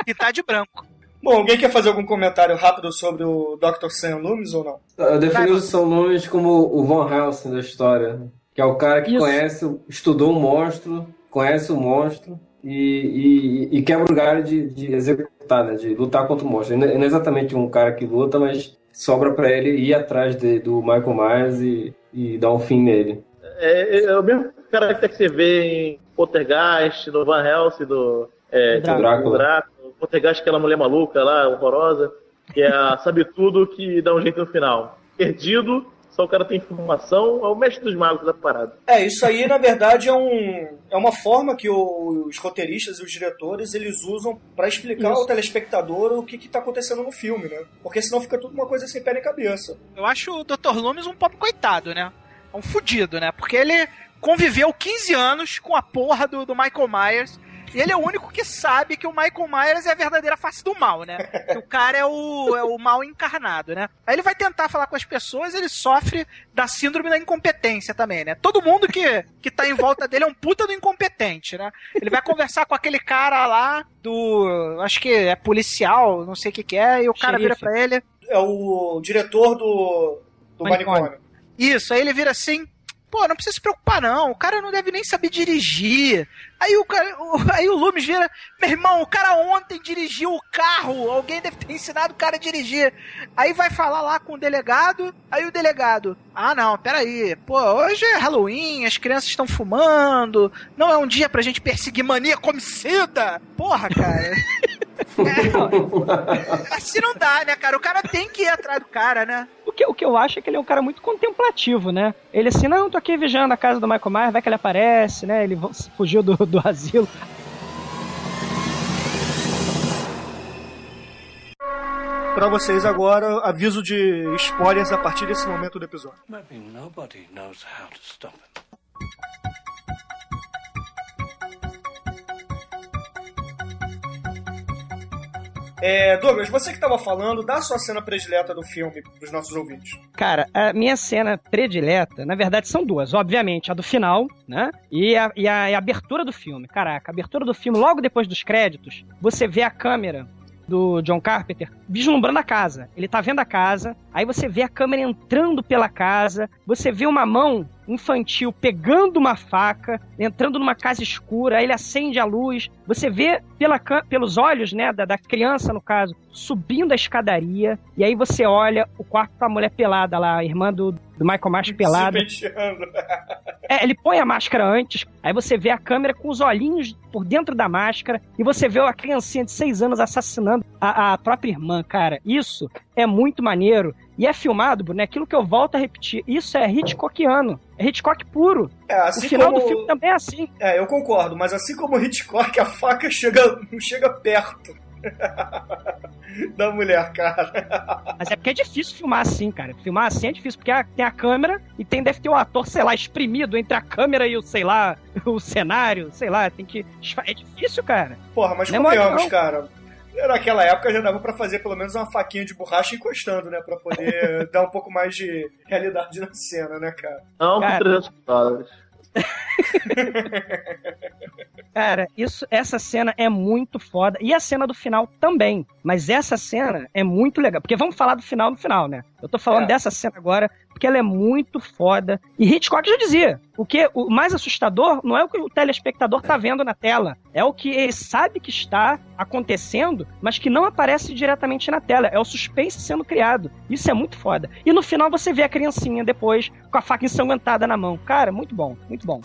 E tá de branco. Bom, alguém quer fazer algum comentário rápido sobre o Dr. Sam Loomis ou não? Eu defini o São Loomis como o Von Helsing da história. Que é o cara que Isso. conhece, estudou um monstro, conhece o monstro e, e, e quebra o galho de, de executar, né? De lutar contra o monstro. Ele não é- não é exatamente um cara que luta, mas sobra pra ele ir atrás de- do Michael Myers e, e dar um fim nele. É, é o mesmo caráter que você vê em Poltergeist, no Van Helsing, do é, Drácula. Drácula. Drácula. Poltergeist, aquela mulher maluca lá, horrorosa, que é a sabe tudo que dá um jeito no final. Perdido, só o cara tem informação, é o mestre dos magos da parada. É, isso aí, na verdade, é, um, é uma forma que os roteiristas e os diretores eles usam pra explicar Isso. ao telespectador o que, que tá acontecendo no filme, né? Porque senão fica tudo uma coisa sem pé nem cabeça. Eu acho o Dr. Loomis um pobre coitado, né? É um fudido, né? Porque ele conviveu 15 anos com a porra do, do Michael Myers. E ele é o único que sabe que o Michael Myers é a verdadeira face do mal, né? Que o cara é o, é o mal encarnado, né? Aí ele vai tentar falar com as pessoas, ele sofre da síndrome da incompetência também, né? Todo mundo que, que tá em volta dele é um puta do incompetente, né? Ele vai conversar com aquele cara lá do. Acho que é policial, não sei o que, que é, e o cara vira Xerife. pra ele. É o diretor do, do Manicômio. manicômio. Isso, aí ele vira assim, pô, não precisa se preocupar não, o cara não deve nem saber dirigir. Aí o cara, o- aí o Loomis vira, meu irmão, o cara ontem dirigiu o carro, alguém deve ter ensinado o cara a dirigir. Aí vai falar lá com o delegado, aí o delegado, ah não, peraí, pô, hoje é Halloween, as crianças estão fumando, não é um dia pra gente perseguir mania homicida. Porra, cara. É, assim não dá, né, cara? O cara tem que ir atrás do cara, né? O que, o que eu acho é que ele é um cara muito contemplativo, né? Ele assim, não, tô aqui vigiando a casa do Michael Myers, vai que ele aparece, né? Ele fugiu do, do asilo. Pra vocês agora, aviso de spoilers a partir desse momento do episódio. Maybe nobody knows how to stop him. É, Douglas, você que tava falando, dá a sua cena predileta do filme pros nossos ouvintes. Cara, a minha cena predileta, na verdade, são duas. Obviamente, a do final, né? E a, e a- a abertura do filme. Caraca, a abertura do filme, logo depois dos créditos, você vê a câmera do John Carpenter vislumbrando a casa. Ele tá vendo a casa, aí você vê a câmera entrando pela casa, você vê uma mão infantil pegando uma faca, entrando numa casa escura, aí ele acende a luz, você vê pela, pelos olhos, né, da, da criança, no caso, subindo a escadaria, e aí você olha o quarto da mulher pelada lá, a irmã do, do Michael Myers pelada. É, ele põe a máscara antes, aí você vê a câmera com os olhinhos por dentro da máscara, e você vê a criancinha de seis anos assassinando a, a própria irmã, cara. Isso é muito maneiro. E é filmado, Bruno, é aquilo que eu volto a repetir. Isso é Hitchcockiano. É Hitchcock puro. É, assim o final como... do filme também é assim. É, eu concordo, mas assim como o Hitchcock, a faca chega, não chega perto da mulher, cara. Mas é porque é difícil filmar assim, cara. Filmar assim é difícil, porque tem a câmera e tem, deve ter o ator, sei lá, espremido entre a câmera e o, sei lá, o cenário, sei lá, tem que. É difícil, cara. Porra, mas Não é convenhamos, não. cara. Naquela época já dava pra fazer pelo menos uma faquinha de borracha encostando, né? Pra poder dar um pouco mais de realidade na cena, né, cara? Não, Cara. por 300 dólares. Cara, isso, essa cena é muito foda. E a cena do final também. Mas essa cena é muito legal. Porque vamos falar do final no final, né? Eu tô falando É. dessa cena agora porque ela é muito foda. E Hitchcock já dizia: o que o mais assustador não é o que o telespectador tá vendo na tela, é o que ele sabe que está acontecendo, mas que não aparece diretamente na tela. É o suspense sendo criado. Isso é muito foda. E no final você vê a criancinha depois com a faca ensanguentada na mão. Cara, muito bom, muito bom.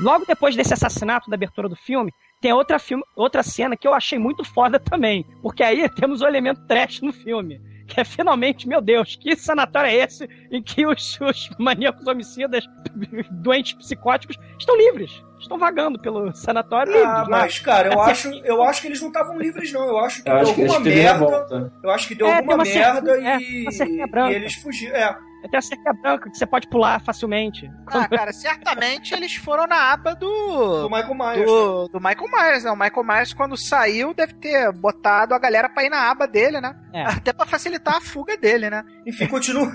Logo depois desse assassinato da abertura do filme, tem outra, filme, outra cena que eu achei muito foda também. Porque aí temos o elemento trash no filme. Que é finalmente, meu Deus, que sanatório é esse em que os, os maníacos homicidas, doentes psicóticos, estão livres? Estão vagando pelo sanatório Ah, livres. né? mas, cara, eu acho, eu acho que eles não estavam livres, não. Eu acho que Eu deu acho que alguma teve merda. Eu acho que deu É, alguma uma merda cerquinha- é, e, branca. e eles fugiram. É, Tem a cerca branca que você pode pular facilmente. Ah, cara, certamente eles foram na aba do do. Michael Myers. né? Do, do Michael Myers, né? O Michael Myers, quando saiu, deve ter botado a galera pra ir na aba dele, né? É. Até pra facilitar a fuga dele, né? Enfim, continua,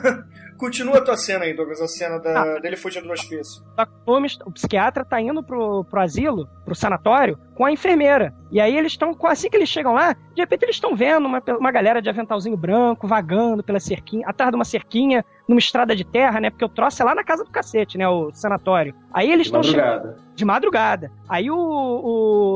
continua a tua cena aí, Douglas, a cena da- Ah. dele fugindo do hospício. Dr. Loomis, o psiquiatra tá indo pro, pro asilo, pro sanatório, com a enfermeira. E aí eles estão, assim que eles chegam lá, de repente eles estão vendo uma, uma galera de aventalzinho branco vagando pela cerquinha, atrás de uma cerquinha, numa estrada de terra, né? Porque o troço é lá na casa do cacete, né? O sanatório. Aí eles estão chegando Madrugada. de madrugada. Aí o,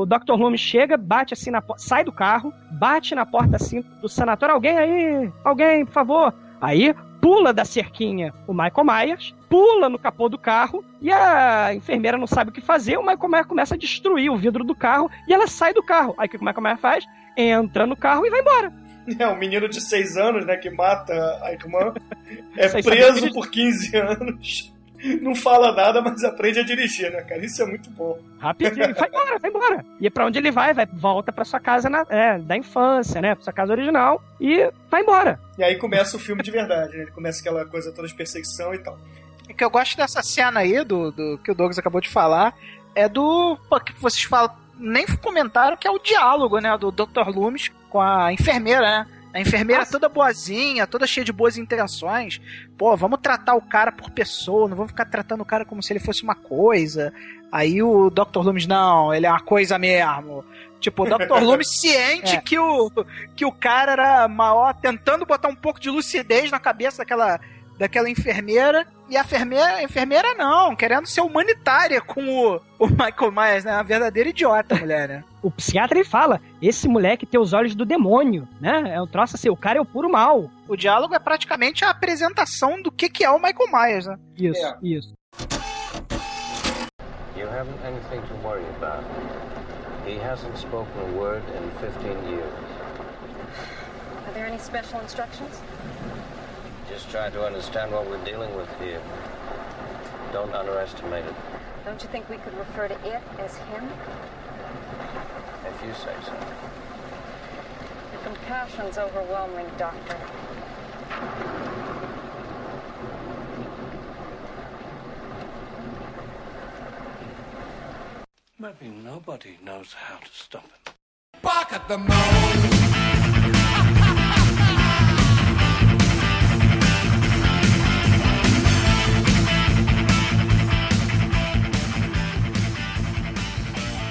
o Dr. Loomis chega, bate assim na porta, sai do carro, bate na porta assim do sanatório. Alguém aí? Alguém, por favor. Aí pula da cerquinha o Michael Myers, pula no capô do carro e a enfermeira não sabe o que fazer. O Michael Myers começa a destruir o vidro do carro e ela sai do carro. Aí o que o Michael Myers faz? Entra no carro e vai embora. É, um menino de 6 anos, né, que mata a irmã, é preso por 15 anos, não fala nada, mas aprende a dirigir, né, cara? Isso é muito bom. Rapidinho, vai embora, vai embora. E pra onde ele vai? Vai volta pra sua casa na- é, da infância, né? Pra sua casa original e vai embora. E aí começa o filme de verdade, né? Ele começa aquela coisa toda de perseguição e tal. O que eu gosto dessa cena aí, do, do que o Douglas acabou de falar, é do. pô, que vocês falam, nem comentaram que é o diálogo, né? Do Dr. Loomis com a enfermeira, né? A enfermeira Nossa. toda boazinha, toda cheia de boas intenções. Pô, vamos tratar o cara por pessoa, não vamos ficar tratando o cara como se ele fosse uma coisa. Aí o Dr. Loomis, não, ele é uma coisa mesmo. Tipo, o Dr. Loomis ciente É. que, o, que o cara era maior, tentando botar um pouco de lucidez na cabeça daquela, daquela enfermeira. E a enfermeira, a enfermeira não, querendo ser humanitária com o, o Michael Myers, né? Uma verdadeira idiota, mulher, né? O psiquiatra ele fala: esse moleque tem os olhos do demônio, né? É um troço assim, o cara é o puro mal. O diálogo é praticamente a apresentação do que, que é o Michael Myers, né? Isso, É. isso. You haven't anything to worry about. He hasn't spoken a word in 15 years. Are there any special instructions? Just try to understand what we're dealing with here. Don't underestimate it, Don't you think we could refer to it as him? if you say so. The compassion's overwhelming, Doctor. Maybe nobody knows how to stop him. Bark at the moon.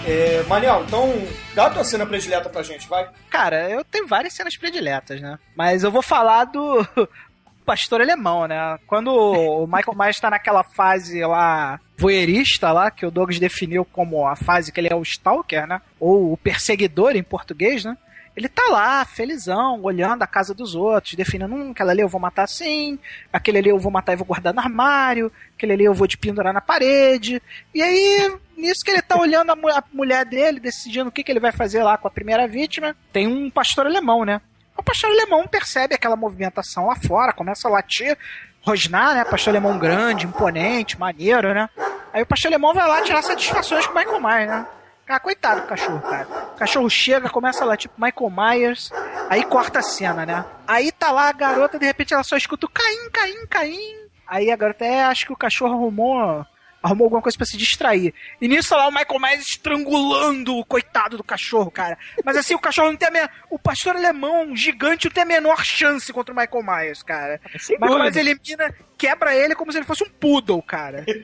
É, Maniel, então dá a tua cena predileta pra gente, vai. Cara, eu tenho várias cenas prediletas, né? Mas eu vou falar do pastor alemão, né? Quando o Michael Myers tá naquela fase lá voyeurista lá, que o Douglas definiu como a fase que ele é o stalker, né? Ou o perseguidor em português, né? Ele tá lá, felizão, olhando a casa dos outros, definindo, hum, aquela ali eu vou matar assim, aquele ali eu vou matar e vou guardar no armário, aquele ali eu vou de pendurar na parede. E aí, nisso que ele tá olhando a, mu- a mulher dele, decidindo o que, que ele vai fazer lá com a primeira vítima, tem um pastor alemão, né? O pastor alemão percebe aquela movimentação lá fora, começa a latir, rosnar, né? Pastor alemão grande, imponente, maneiro, né? Aí o pastor alemão vai lá tirar satisfações com o Michael Myers, né? Ah, coitado do cachorro, cara. O cachorro chega, começa lá, tipo, Michael Myers, aí corta a cena, né? Aí tá lá a garota, de repente ela só escuta o Caim, Caim, Caim. Aí a garota, é, acho que o cachorro arrumou, arrumou alguma coisa pra se distrair. E nisso lá o Michael Myers estrangulando o coitado do cachorro, cara. Mas assim, o cachorro não tem a menor... O pastor alemão gigante não tem a menor chance contra o Michael Myers, cara. Sem O Michael Myers elimina, quebra ele como se ele fosse um poodle, cara.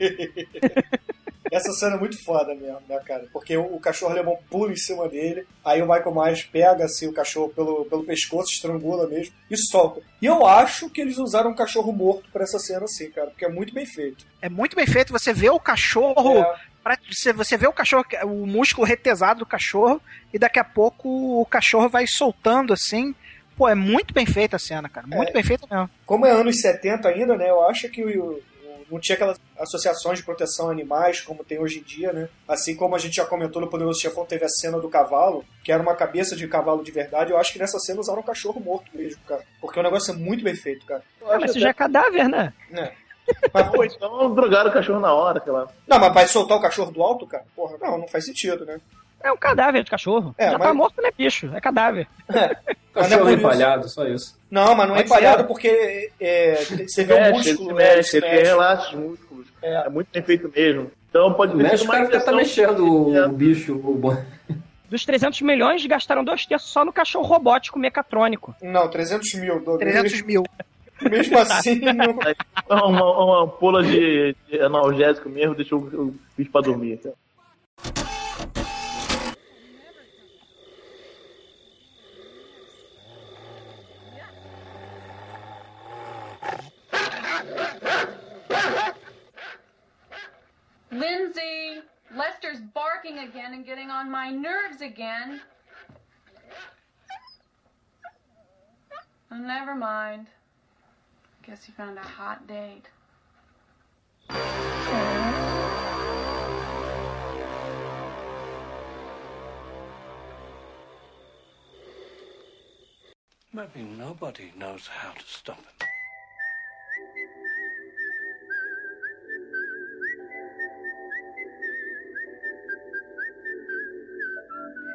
Essa cena é muito foda mesmo, né, cara? Porque o, o cachorro alemão pula em cima dele, aí o Michael Myers pega assim, o cachorro pelo, pelo pescoço, estrangula mesmo e solta. E eu acho que eles usaram um cachorro morto pra essa cena assim, cara, porque é muito bem feito. É muito bem feito, você vê o cachorro... É, Você, vê o cachorro, o músculo retesado do cachorro, e daqui a pouco o cachorro vai soltando assim. Pô, é muito bem feita a cena, cara. Muito É. bem feita mesmo. como é anos 70 ainda, né? Eu acho que o não tinha aquelas associações de proteção a animais como tem hoje em dia, né? Assim como a gente já comentou no Poderoso Chefão, teve a cena do cavalo, que era uma cabeça de cavalo de verdade. Eu acho que nessa cena usaram um cachorro morto mesmo, cara. Porque o negócio é muito bem feito, cara. Ah, mas isso já é cadáver, né? É. Mas, pô, então drogaram o cachorro na hora, sei lá. Não, mas vai soltar o cachorro do alto, cara? Porra, não, não faz sentido, né? É um cadáver de cachorro. É, já mas- tá morto, não é bicho, é cadáver. É Cachorro isso. empalhado, só isso. Não, mas não é Pode empalhado porque é, você vê o músculo, né? Ele mexe, ele mexe. relaxa os músculos. É. muito bem feito mesmo. Então pode ter Mexe, sido o cara estar invenção- mexendo o, o bicho. O... Dos 300 milhões, gastaram dois terços só no cachorro robótico mecatrônico. Não, 300 mil. do- 300 mil. Mesmo assim, não... Uma, uma ampola de, de analgésico mesmo deixou o, o bicho pra dormir. Lindsay, Lester's barking again and getting on my nerves again. Oh, never mind. Guess he found a hot date. Maybe nobody knows how to stop him.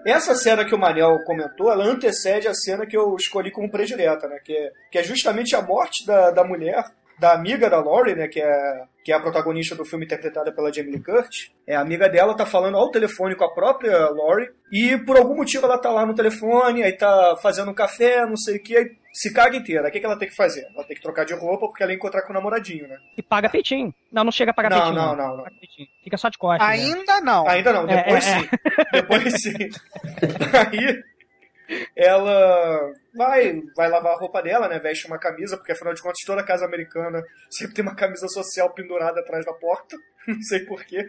Essa cena que o Manel comentou, ela antecede a cena que eu escolhi como predileta, né? Que é, que é justamente a morte da, da mulher, da amiga da Laurie, né? Que é, que é a protagonista do filme interpretada pela Jamie Lee Curtis. É, a amiga dela tá falando ao telefone com a própria Laurie e por algum motivo ela tá lá no telefone, aí tá fazendo um café, não sei o que, aí se caga inteira. O que, que ela tem que fazer? Ela tem que trocar de roupa porque ela ia encontrar com o namoradinho, né? E paga peitinho. Não, não chega a pagar Não, peitinho. não, não, não. Fica só de costas. né? Ainda não. Ainda não, É, depois é, é. sim. Depois sim. Aí ela vai, vai lavar a roupa dela, né? Veste uma camisa, porque afinal de contas toda casa americana sempre tem uma camisa social pendurada atrás da porta. Não sei porquê.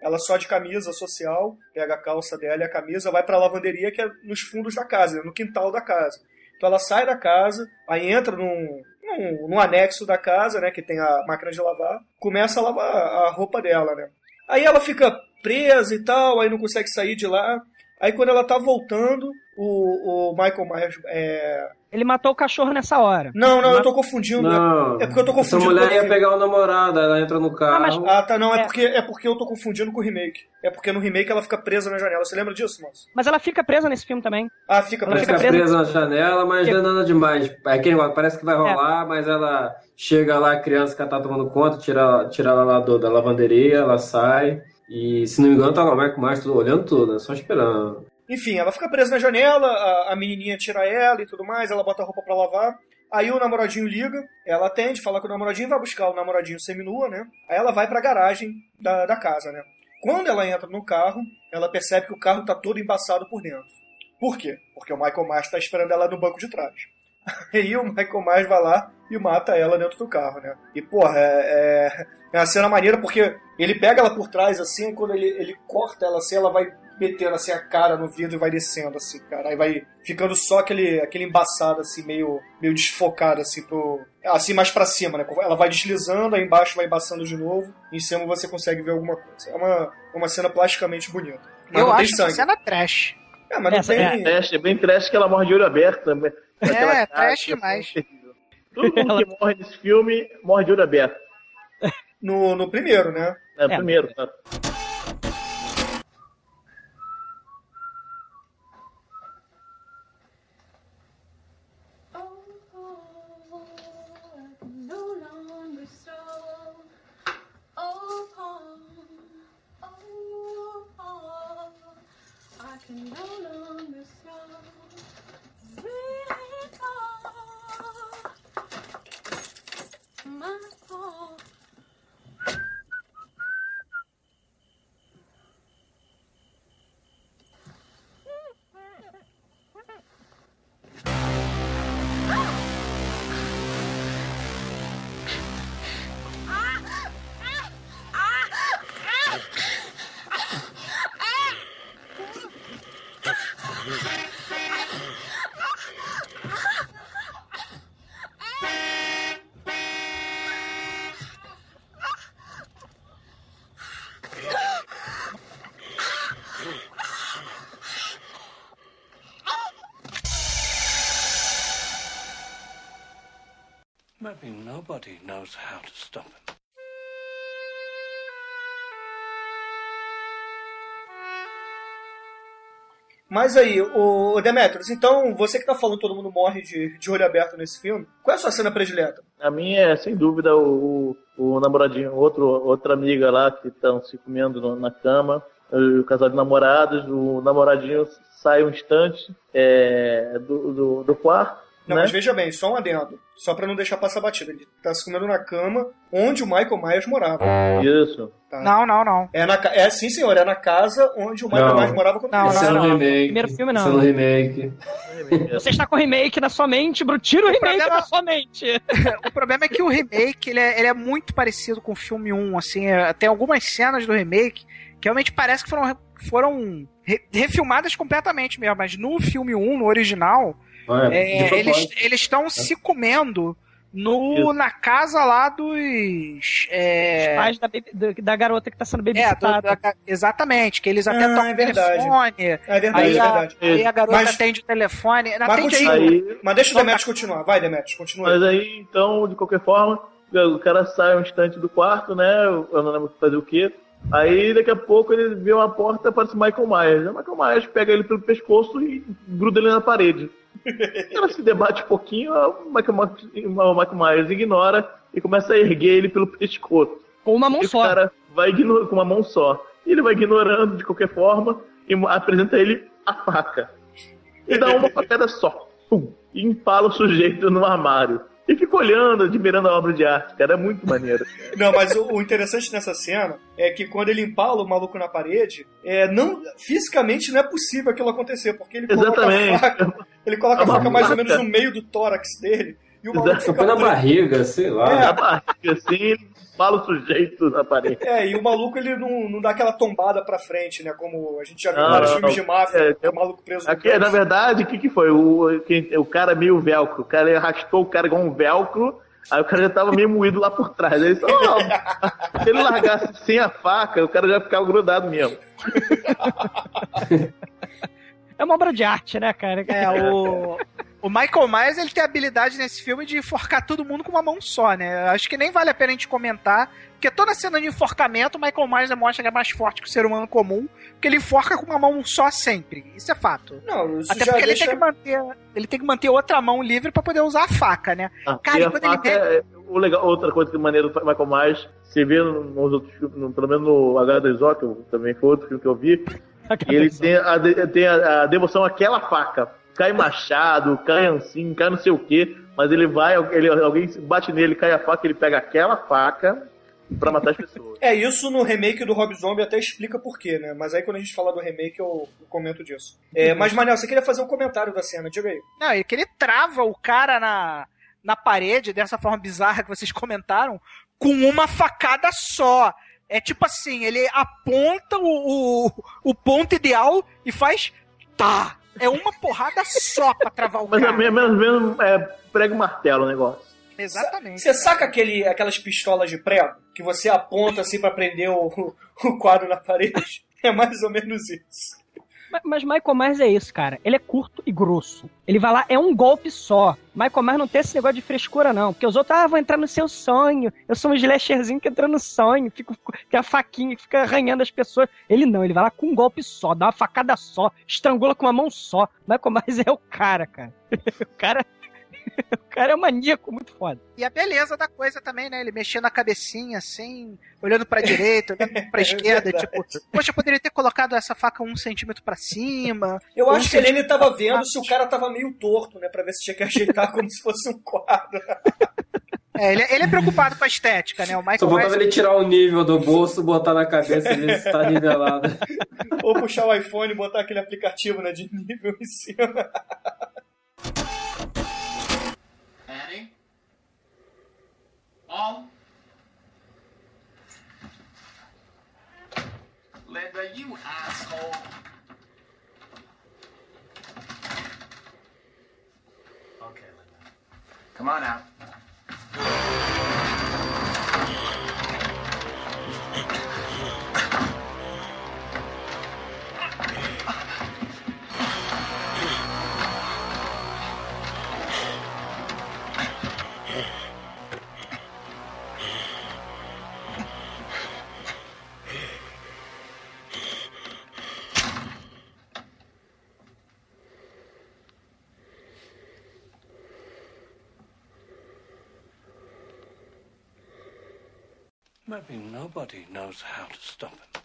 Ela só de camisa social, pega a calça dela e a camisa, vai pra lavanderia que é nos fundos da casa, no quintal da casa. Então ela sai da casa, aí entra num, num, num anexo da casa, né, que tem a máquina de lavar, começa a lavar a roupa dela, né. Aí ela fica presa e tal, aí não consegue sair de lá. Aí quando ela tá voltando, o, o Michael Myers é... Ele matou o cachorro nessa hora. Não, não, eu tô confundindo. Não. É porque eu tô Essa confundindo. mulher com o ia pegar o namorado, ela entra no carro. Ah, tá, não, é, É. Porque, é porque eu tô confundindo com o remake. É porque no remake ela fica presa na janela. Você lembra disso, moço? Mas ela fica presa nesse filme também. Ah, fica Ela presa. fica presa- presa na janela, mas não é nada demais. É aquele parece que vai rolar, mas ela chega lá, a criança que ela tá tomando conta, tira, tira ela lá do- da lavanderia, ela sai. E se não me engano, tá lá o Marco mais tudo olhando tudo, né? Só esperando. Enfim, ela fica presa na janela, a, a menininha tira ela e tudo mais, ela bota a roupa pra lavar. Aí o namoradinho liga, ela atende, fala com o namoradinho, vai buscar o namoradinho seminua, né? Aí ela vai pra garagem da, da casa, né? Quando ela entra no carro, ela percebe que o carro tá todo embaçado por dentro. Por quê? Porque o Michael Myers tá esperando ela no banco de trás. Aí o Michael Myers vai lá e mata ela dentro do carro, né? E, porra, é, é, é uma cena maneira porque ele pega ela por trás, assim, quando ele, ele corta ela assim, ela vai metendo assim a cara no vidro e vai descendo, assim, cara. Aí vai ficando só aquele, aquele embaçado, assim, meio, meio desfocado, assim, pro. Assim, mais pra cima, né? Ela vai deslizando, aí embaixo vai embaçando de novo, em cima você consegue ver alguma coisa. É uma, uma cena plasticamente bonita. Mas Eu não tem acho sangue. essa cena trash. É, mas não Essa- tem. Trash, é bem trash que ela morre de olho aberto também. É, trash que é demais. terrível. Todo mundo que morre nesse filme morre de olho aberto. No, no primeiro, né? É, É. primeiro, claro. No can no longer so. Maybe nobody knows how to stop him. Mas aí, o Demetrius, então você que tá falando todo mundo morre de, de olho aberto nesse filme, qual é a sua cena predileta? A minha é, sem dúvida, o, o namoradinho, outro, outra amiga lá que estão se comendo no- na cama, o casal de namorados, o namoradinho sai um instante é, do, do, do quarto, Não, né? mas veja bem, só um adendo. Só pra não deixar passar batida. Ele tá se comendo na cama onde o Michael Myers morava. Isso. Tá? Não, não, não. É, na, é sim, senhor. É na casa onde o Michael Não. Myers morava quando Não, Esse é não, no não. remake. Primeiro filme, não. Esse é no remake. Você está com o remake na sua mente, Bruno. Tira o remake problema- da sua mente. O problema é que o remake, ele é, ele é muito parecido com o filme 1, assim, é, tem algumas cenas do remake que realmente parece que foram, foram re- refilmadas completamente mesmo, mas no filme 1, no original, É, propósito. eles estão se comendo no, Isso. na casa lá dos... é, Pais da, baby- da garota que tá sendo é, do- babysitada. da- exatamente, que eles até Ah, tocam é o verdade. telefone, É verdade, aí, é a, verdade. aí a garota Mas- atende o telefone, Mas, atende continua. aí, Aí, mas deixa o Demetrius continuar. Vai, Demetrius, continua. Mas aí, então, de qualquer forma, o cara sai um instante do quarto, né? Eu não lembro fazer o quê. Aí, daqui a pouco, ele vê uma porta, aparece o Michael Myers. O Michael Myers pega ele pelo pescoço e gruda ele na parede. Ela se debate um pouquinho, o Michael, o Myers ignora e começa a erguer ele pelo pescoço. Com uma mão E o só. cara vai ignorando com uma mão só. E ele vai ignorando de qualquer forma e apresenta ele a faca. E dá uma facada só. Pum, e empala o sujeito no armário. E fica olhando, admirando a obra de arte, cara. É muito maneiro. Não, mas o, o interessante nessa cena é que quando ele empala o maluco na parede, é, não, fisicamente não é possível aquilo acontecer, porque ele coloca a Exatamente. faca, ele coloca a É faca mais ou menos no meio do tórax dele, e o maluco Exato. Só fica põe na barriga, sei lá. É. Na barriga, assim, empala o sujeito na parede. É, e o maluco ele não, não dá aquela tombada pra frente, né? Como a gente já viu Não, vários não, filmes de máfia, é, que o maluco preso no Aqui, na canto. verdade, o que, que foi? O, quem- o cara meio velcro. O cara arrastou o cara igual um velcro. Aí o cara já tava meio moído lá por trás. Aí só, ó, se ele largasse sem a faca, o cara já ficava grudado mesmo. É uma obra de arte, né, cara? É, o, o Michael Myers ele tem a habilidade nesse filme de enforcar todo mundo com uma mão só, né? Acho que nem vale a pena a gente comentar, porque toda cena de enforcamento, o Michael Myers demonstra que é mais forte que o ser humano comum, porque ele enforca com uma mão só sempre. Isso é fato. Não, isso Até já porque deixa... ele, tem que manter, ele tem que manter outra mão livre pra poder usar a faca, né? Ah, Cara, a quando ele é- o legal, outra coisa que é maneiro do Michael Myers, você vê nos outros filmes, pelo menos no H2O, que eu, também foi outro filme que eu vi, e ele tem, a, tem a, a devoção àquela faca. Cai machado, cai ancinho, cai não sei o que, mas ele vai, ele, alguém bate nele, cai a faca, ele pega aquela faca pra matar as pessoas. É, isso no remake do Rob Zombie até explica por quê, né? Mas aí quando a gente falar do remake eu, eu comento disso. É, mas, Manel, você queria fazer um comentário da cena, diga aí. Não, e que ele trava o cara na, na parede, dessa forma bizarra que vocês comentaram, com uma facada só. É tipo assim, ele aponta o, o, o ponto ideal e faz tá. É uma porrada só pra travar o Mas é cara. menos menos é, prega o martelo o negócio. Exatamente. Você saca aquele, aquelas pistolas de prego que você aponta assim pra prender o, o quadro na parede? É mais ou menos isso. Mas- Michael Myers é isso, cara. Ele é curto e grosso. Ele vai lá, é um golpe só. Michael Myers não tem esse negócio de frescura, não. Porque os outros, ah, vou entrar no seu sonho. Eu sou um slasherzinho que entra no sonho. Fico, tem a faquinha que fica arranhando as pessoas. Ele não, ele vai lá com um golpe só, dá uma facada só, estrangula com uma mão só. Michael Myers é o cara, cara. O cara. O cara é um maníaco muito foda. E a beleza da coisa também, né? Ele mexendo a cabecinha assim, olhando pra direita, olhando pra esquerda, verdade. tipo, poxa, eu poderia ter colocado essa faca um centímetro pra cima. Eu um acho que ele, ele tava pra vendo se o cara tava meio torto, né? Pra ver se tinha que ajeitar como se fosse um quadro. É, ele, ele é preocupado com a estética, né? O Só Michael faltava Myers. ele tirar o nível do bolso, botar na cabeça e ver se tá nivelado. Ou puxar o iPhone e botar aquele aplicativo né, de nível em cima. On? Linda, you asshole. Okay, Linda. Come on out. Maybe nobody knows how to stop him.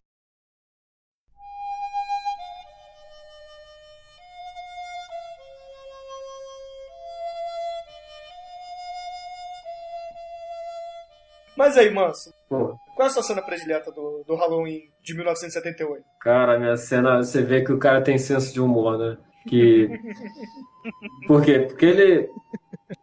Mas aí, Manso, Pô, qual é a sua cena predileta do, do Halloween de 1978? Cara, minha cena, você vê que o cara tem senso de humor, né? Que. Por quê? Porque ele.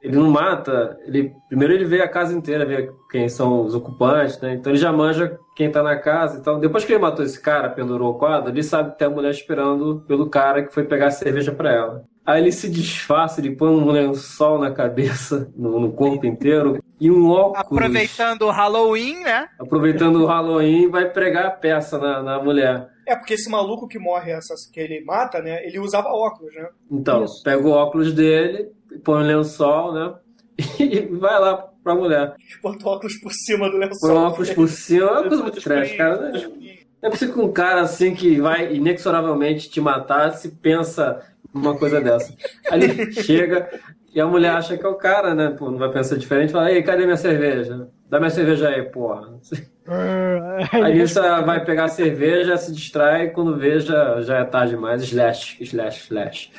Ele não mata. Ele, primeiro ele vê a casa inteira, vê quem são os ocupantes, né? Então ele já manja quem tá na casa. Então, depois que ele matou esse cara, pendurou o quadro, ele sabe que tem a mulher esperando pelo cara que foi pegar a cerveja pra ela. Aí ele se disfarça, ele põe um lençol na cabeça, no, no corpo inteiro, e um óculos. Aproveitando o Halloween, né? Aproveitando o Halloween, vai pregar a peça na, na mulher. É, porque esse maluco que morre, essas, que ele mata, né? Ele usava óculos, né? Então, pega o óculos dele, põe o lençol, né? E vai lá pra mulher. Bota o óculos por cima do lençol. Põe o óculos por cima, é uma coisa muito trash, cara. Não é possível que um cara assim que vai inexoravelmente te matar se pensa uma coisa dessa. Aí ele chega e a mulher acha que é o cara, né? Pô, não vai pensar diferente. Fala, ei, cadê minha cerveja? Dá minha cerveja aí, porra. Aí isso vai pegar a cerveja, se distrai, quando vê já, já é tarde demais. Slash, slash, slash.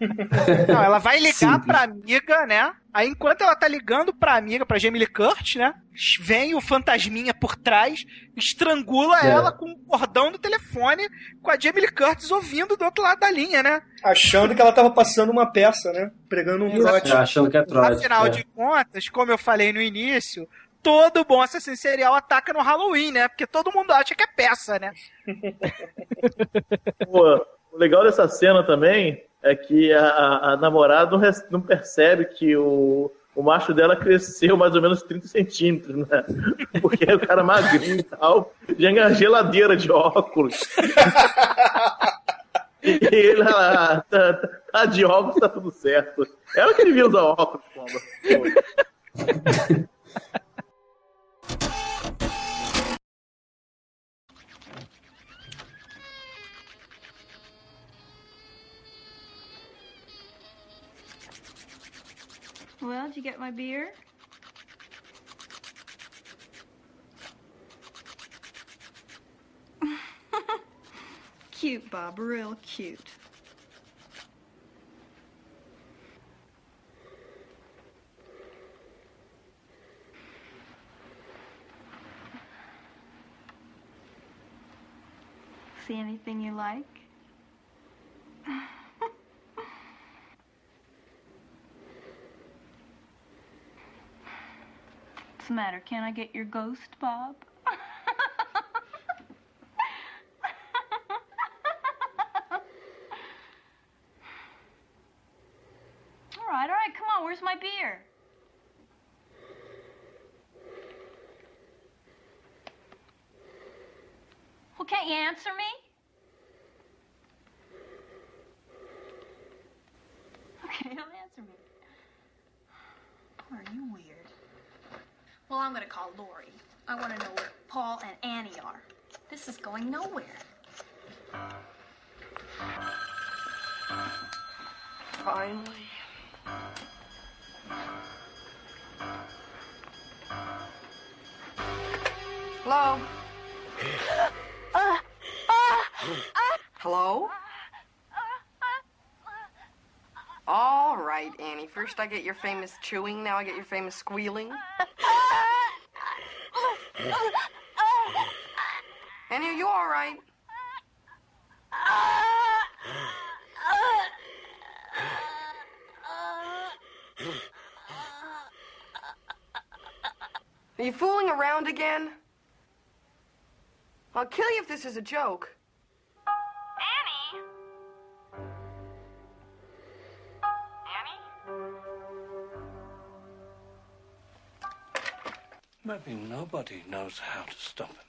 Não, ela vai ligar Simples. pra amiga, né? Aí enquanto ela tá ligando pra amiga, pra Jamie Lee Curtis, né? Vem o fantasminha por trás, estrangula É. ela com o cordão do telefone, com a Jamie Lee Curtis ouvindo do outro lado da linha, né? Achando que ela tava passando uma peça, né? Pregando um trote. É, achando que é trote. Afinal é. de contas, como eu falei no início, todo bom Assassin serial ataca no Halloween, né? Porque todo mundo acha que é peça, né? Pô, o legal dessa cena também é que a, a- namorada não, percebe que o, o macho dela cresceu mais ou menos 30 centímetros, né? Porque é o cara magrinho e tal, já é geladeira de óculos. E ele lá, tá, tá- tá de óculos, tá tudo certo. Ela que devia usar óculos, pomba. Well, did you get my beer? cute, Bob, real cute. See anything you like? What's the matter? Can I get your ghost, Bob? all right, all right, come on. Where's my beer? Well, can't you answer me? Okay, don't answer me. Are you weird? Well, I'm gonna call Lori. I want to know where Paul and Annie are. This is going nowhere. Finally. Hello? Hello? All right, Annie. First I get your famous chewing, now I get your famous squealing. Annie, are you all right? Are you fooling around again? I'll kill you if this is a joke. Annie? Annie? Maybe nobody knows how to stop him.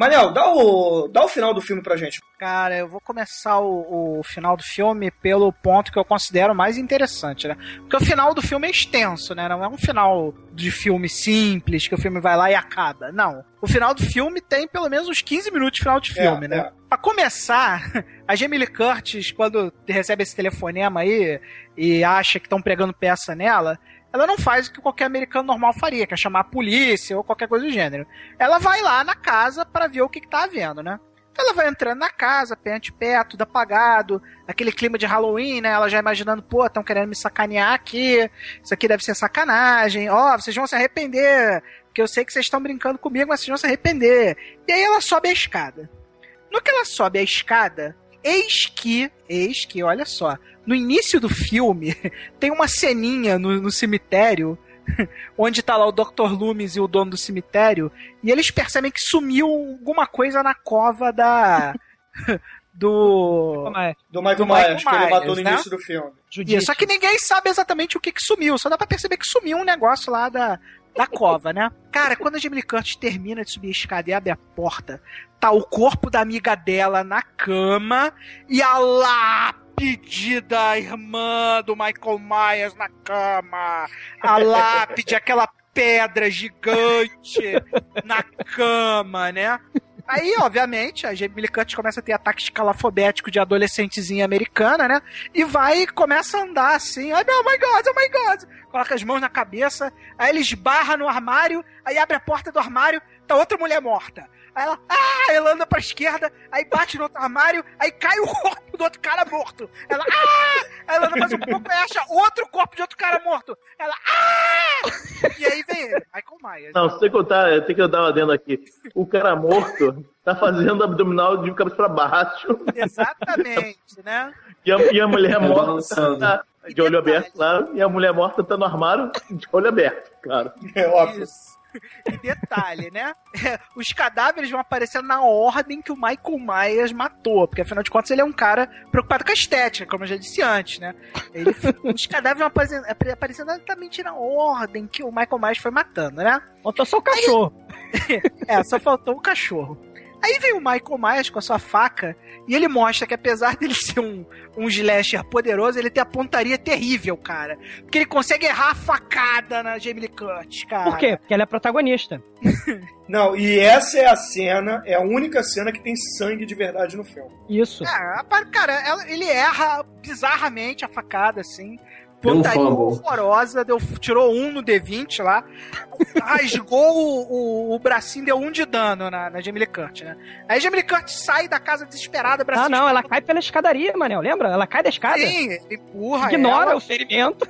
Manel, dá o, dá o final do filme pra gente. Cara, eu vou começar o, o final do filme pelo ponto que eu considero mais interessante, né? Porque o final do filme é extenso, né? Não é um final de filme simples, que o filme vai lá e acaba. Não. O final do filme tem pelo menos uns 15 minutos de final de filme, É, né? é. Pra começar, a Jamie Lee Curtis, quando recebe esse telefonema aí e acha que estão pregando peça nela, ela não faz o que qualquer americano normal faria, que é chamar a polícia ou qualquer coisa do gênero. Ela vai lá na casa para ver o que, que tá havendo, né? Ela vai entrando na casa, pé ante pé, tudo apagado, aquele clima de Halloween, né? Ela já imaginando, pô, estão querendo me sacanear aqui, isso aqui deve ser sacanagem, ó, oh, vocês vão se arrepender, porque eu sei que vocês estão brincando comigo, mas vocês vão se arrepender. E aí ela sobe a escada. No que ela sobe a escada, eis que, eis que, olha só, no início do filme tem uma ceninha no, no cemitério onde tá lá o Dr. Loomis e o dono do cemitério, e eles percebem que sumiu alguma coisa na cova da. do. Do Michael, do Michael Myers, que ele matou no né? início do filme. Isso, só que ninguém sabe exatamente o que, que sumiu, só dá pra perceber que sumiu um negócio lá da, da cova, né? Cara, quando a Jamie Curtis termina de subir a escada e abre a porta, tá o corpo da amiga dela na cama e a lápide da irmã do Michael Myers na cama. A lápide, aquela pedra gigante na cama, né? Aí, obviamente, a Jamie Lee Curtis começa a ter ataque escalafobético de adolescentezinha americana, né? E vai e começa a andar assim, oh my god, oh my god! Coloca as mãos na cabeça, aí ele esbarra no armário, aí abre a porta do armário, tá outra mulher morta. Aí ela, ah, ela anda pra esquerda, aí bate no outro armário, aí cai o corpo do outro cara morto. Ela, ah! Aí ela anda mais um pouco e acha outro corpo de outro cara morto. Ela, ah! E aí vem ele, Michael Myers. Não, sem contar, eu tenho que dar uma adendo aqui. O cara morto tá fazendo abdominal de cabeça pra baixo. Exatamente, né? E a, e a mulher tá morta tá de olho aberto, claro, e a mulher morta tá no armário de olho aberto, claro. É óbvio. Isso. E detalhe, né? Os cadáveres vão aparecer na ordem que o Michael Myers matou, porque afinal de contas ele é um cara preocupado com a estética, como eu já disse antes, né? Ele, os cadáveres vão aparecendo, aparecendo exatamente na ordem que o Michael Myers foi matando, né? Faltou só o cachorro. É, só faltou o cachorro. Aí vem o Michael Myers com a sua faca e ele mostra que apesar dele ser um, um slasher poderoso, ele tem a pontaria terrível, cara. Porque ele consegue errar a facada na Jamie Lee Curtis, cara. Por quê? Porque ela é protagonista. Não, e essa é a cena, é a única cena que tem sangue de verdade no filme. Isso. É, cara, ele erra bizarramente a facada, assim pontaria um horrorosa, deu, tirou um no D20 lá, rasgou o, o, o, bracinho, deu um de dano na, na Jamie Lee Curtis, né? Aí a Jamie Lee Curtis sai da casa desesperada, bracinho... Ah, não, ela cai pela escadaria, Manel, lembra? Ela cai da escada. Sim, empurra Ignora ela, o ferimento.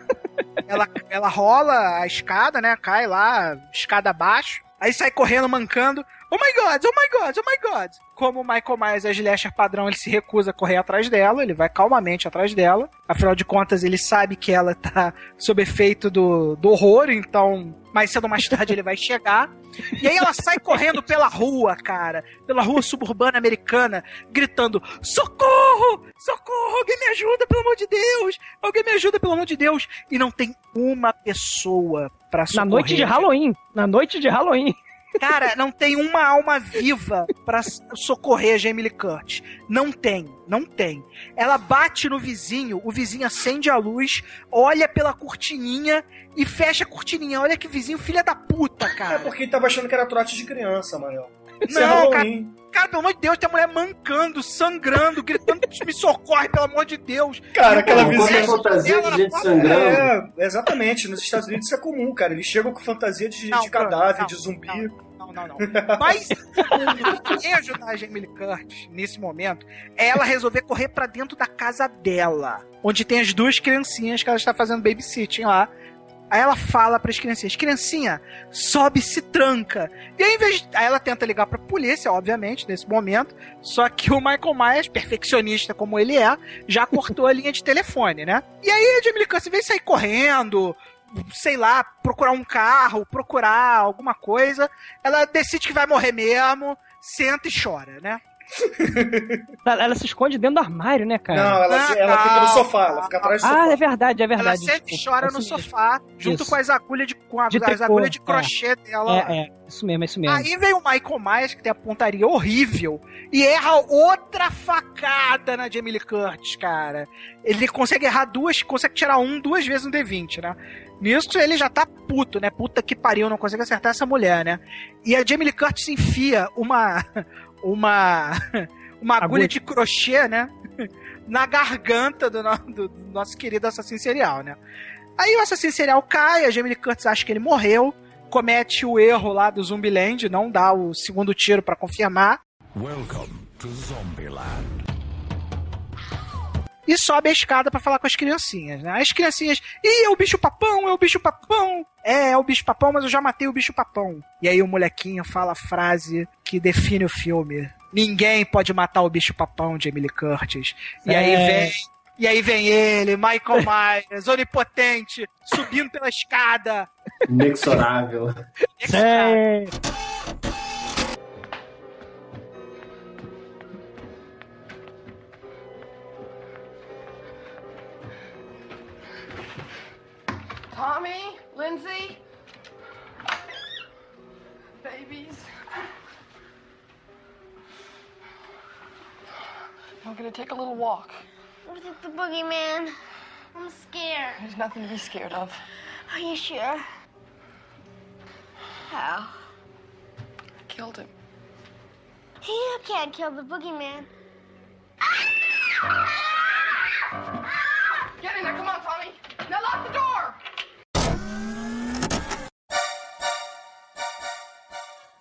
Ela, ela rola a escada, né? Cai lá, escada abaixo. Aí sai correndo, mancando. Oh my god, oh my god, oh my god. Como o Michael Myers é slasher padrão, ele se recusa a correr atrás dela, ele vai calmamente atrás dela. Afinal de contas, ele sabe que ela tá sob efeito do, do horror, então mais cedo ou mais tarde ele vai chegar. E aí ela sai correndo pela rua, cara, pela rua suburbana americana, gritando: Socorro! Socorro! Alguém me ajuda, pelo amor de Deus! Alguém me ajuda, pelo amor de Deus! E não tem uma pessoa pra socorrer. Na noite de Halloween. Na noite de Halloween. Cara, não tem uma alma viva para socorrer a Jamie Lee Curtis. Não tem, não tem. Ela bate no vizinho, o vizinho acende a luz, olha pela cortininha e fecha a cortininha. Olha que vizinho filha da puta, cara. É porque ele tava achando que era trote de criança, Manuel. Isso é não, é cara, cara, pelo amor de Deus, tem a mulher mancando, sangrando, gritando me socorre, pelo amor de Deus. Cara, aquela vizinha. fantasia de gente sangrando. É, exatamente. Nos Estados Unidos isso é comum, cara. Eles chegam com fantasia de, não, de cadáver, não, de zumbi. Não, não, não. Mas o que ajudar a Jamie Lee Curtis nesse momento é ela resolver correr para dentro da casa dela, onde tem as duas criancinhas que ela está fazendo babysitting lá Aí ela fala para as criancinhas: criancinha, sobe se tranca. E aí, vez, aí ela tenta ligar para a polícia, obviamente, nesse momento. Só que o Michael Myers, perfeccionista como ele é, já cortou a linha de telefone, né? E aí a Jamie Lee Curtis vem sair correndo, sei lá, procurar um carro, procurar alguma coisa. Ela decide que vai morrer mesmo, senta e chora, né? ela, ela, se esconde dentro do armário, né, cara? Não, ela, ah, ela fica no sofá, ela fica atrás do ah, sofá. Ah, é verdade, é verdade. Ela sempre chora no sofá, junto isso. com as agulhas de, com de as agulhas de é. crochê é. dela. É, é, isso mesmo, é isso mesmo. Aí vem o Michael Myers, que tem a pontaria horrível, e erra outra facada na Jamie Lee Curtis, cara. Ele consegue errar duas, consegue tirar um duas vezes no D20, né? Nisso ele já tá puto, né? Puta que pariu, não consegue acertar essa mulher, né? E a Jamie Lee Curtis enfia uma uma, uma agulha, agulha de crochê, né? Na garganta do, no, do, do nosso querido assassino serial, né? Aí o assassino serial cai, a Jamie Lee Curtis acha que ele morreu, comete o erro lá do Zumbiland, não dá o segundo tiro para confirmar. Welcome to Zombieland. E sobe a escada para falar com as criancinhas, né? As criancinhas, ih, é o bicho papão, é o bicho papão. É, é o bicho papão, mas eu já matei o bicho papão. E aí o molequinho fala a frase que define o filme. Ninguém pode matar o bicho papão de Emily Curtis. E é. aí vem e aí vem ele, Michael Myers, onipotente, subindo pela escada. Inexorável. Inexorável. Tommy, Lindsay, babies. I'm gonna take a little walk. What is it, the boogeyman? I'm scared. There's nothing to be scared of. Are you sure? How? I killed him. You can't kill the boogeyman. Get in there, come on, Tommy. Now lock the door.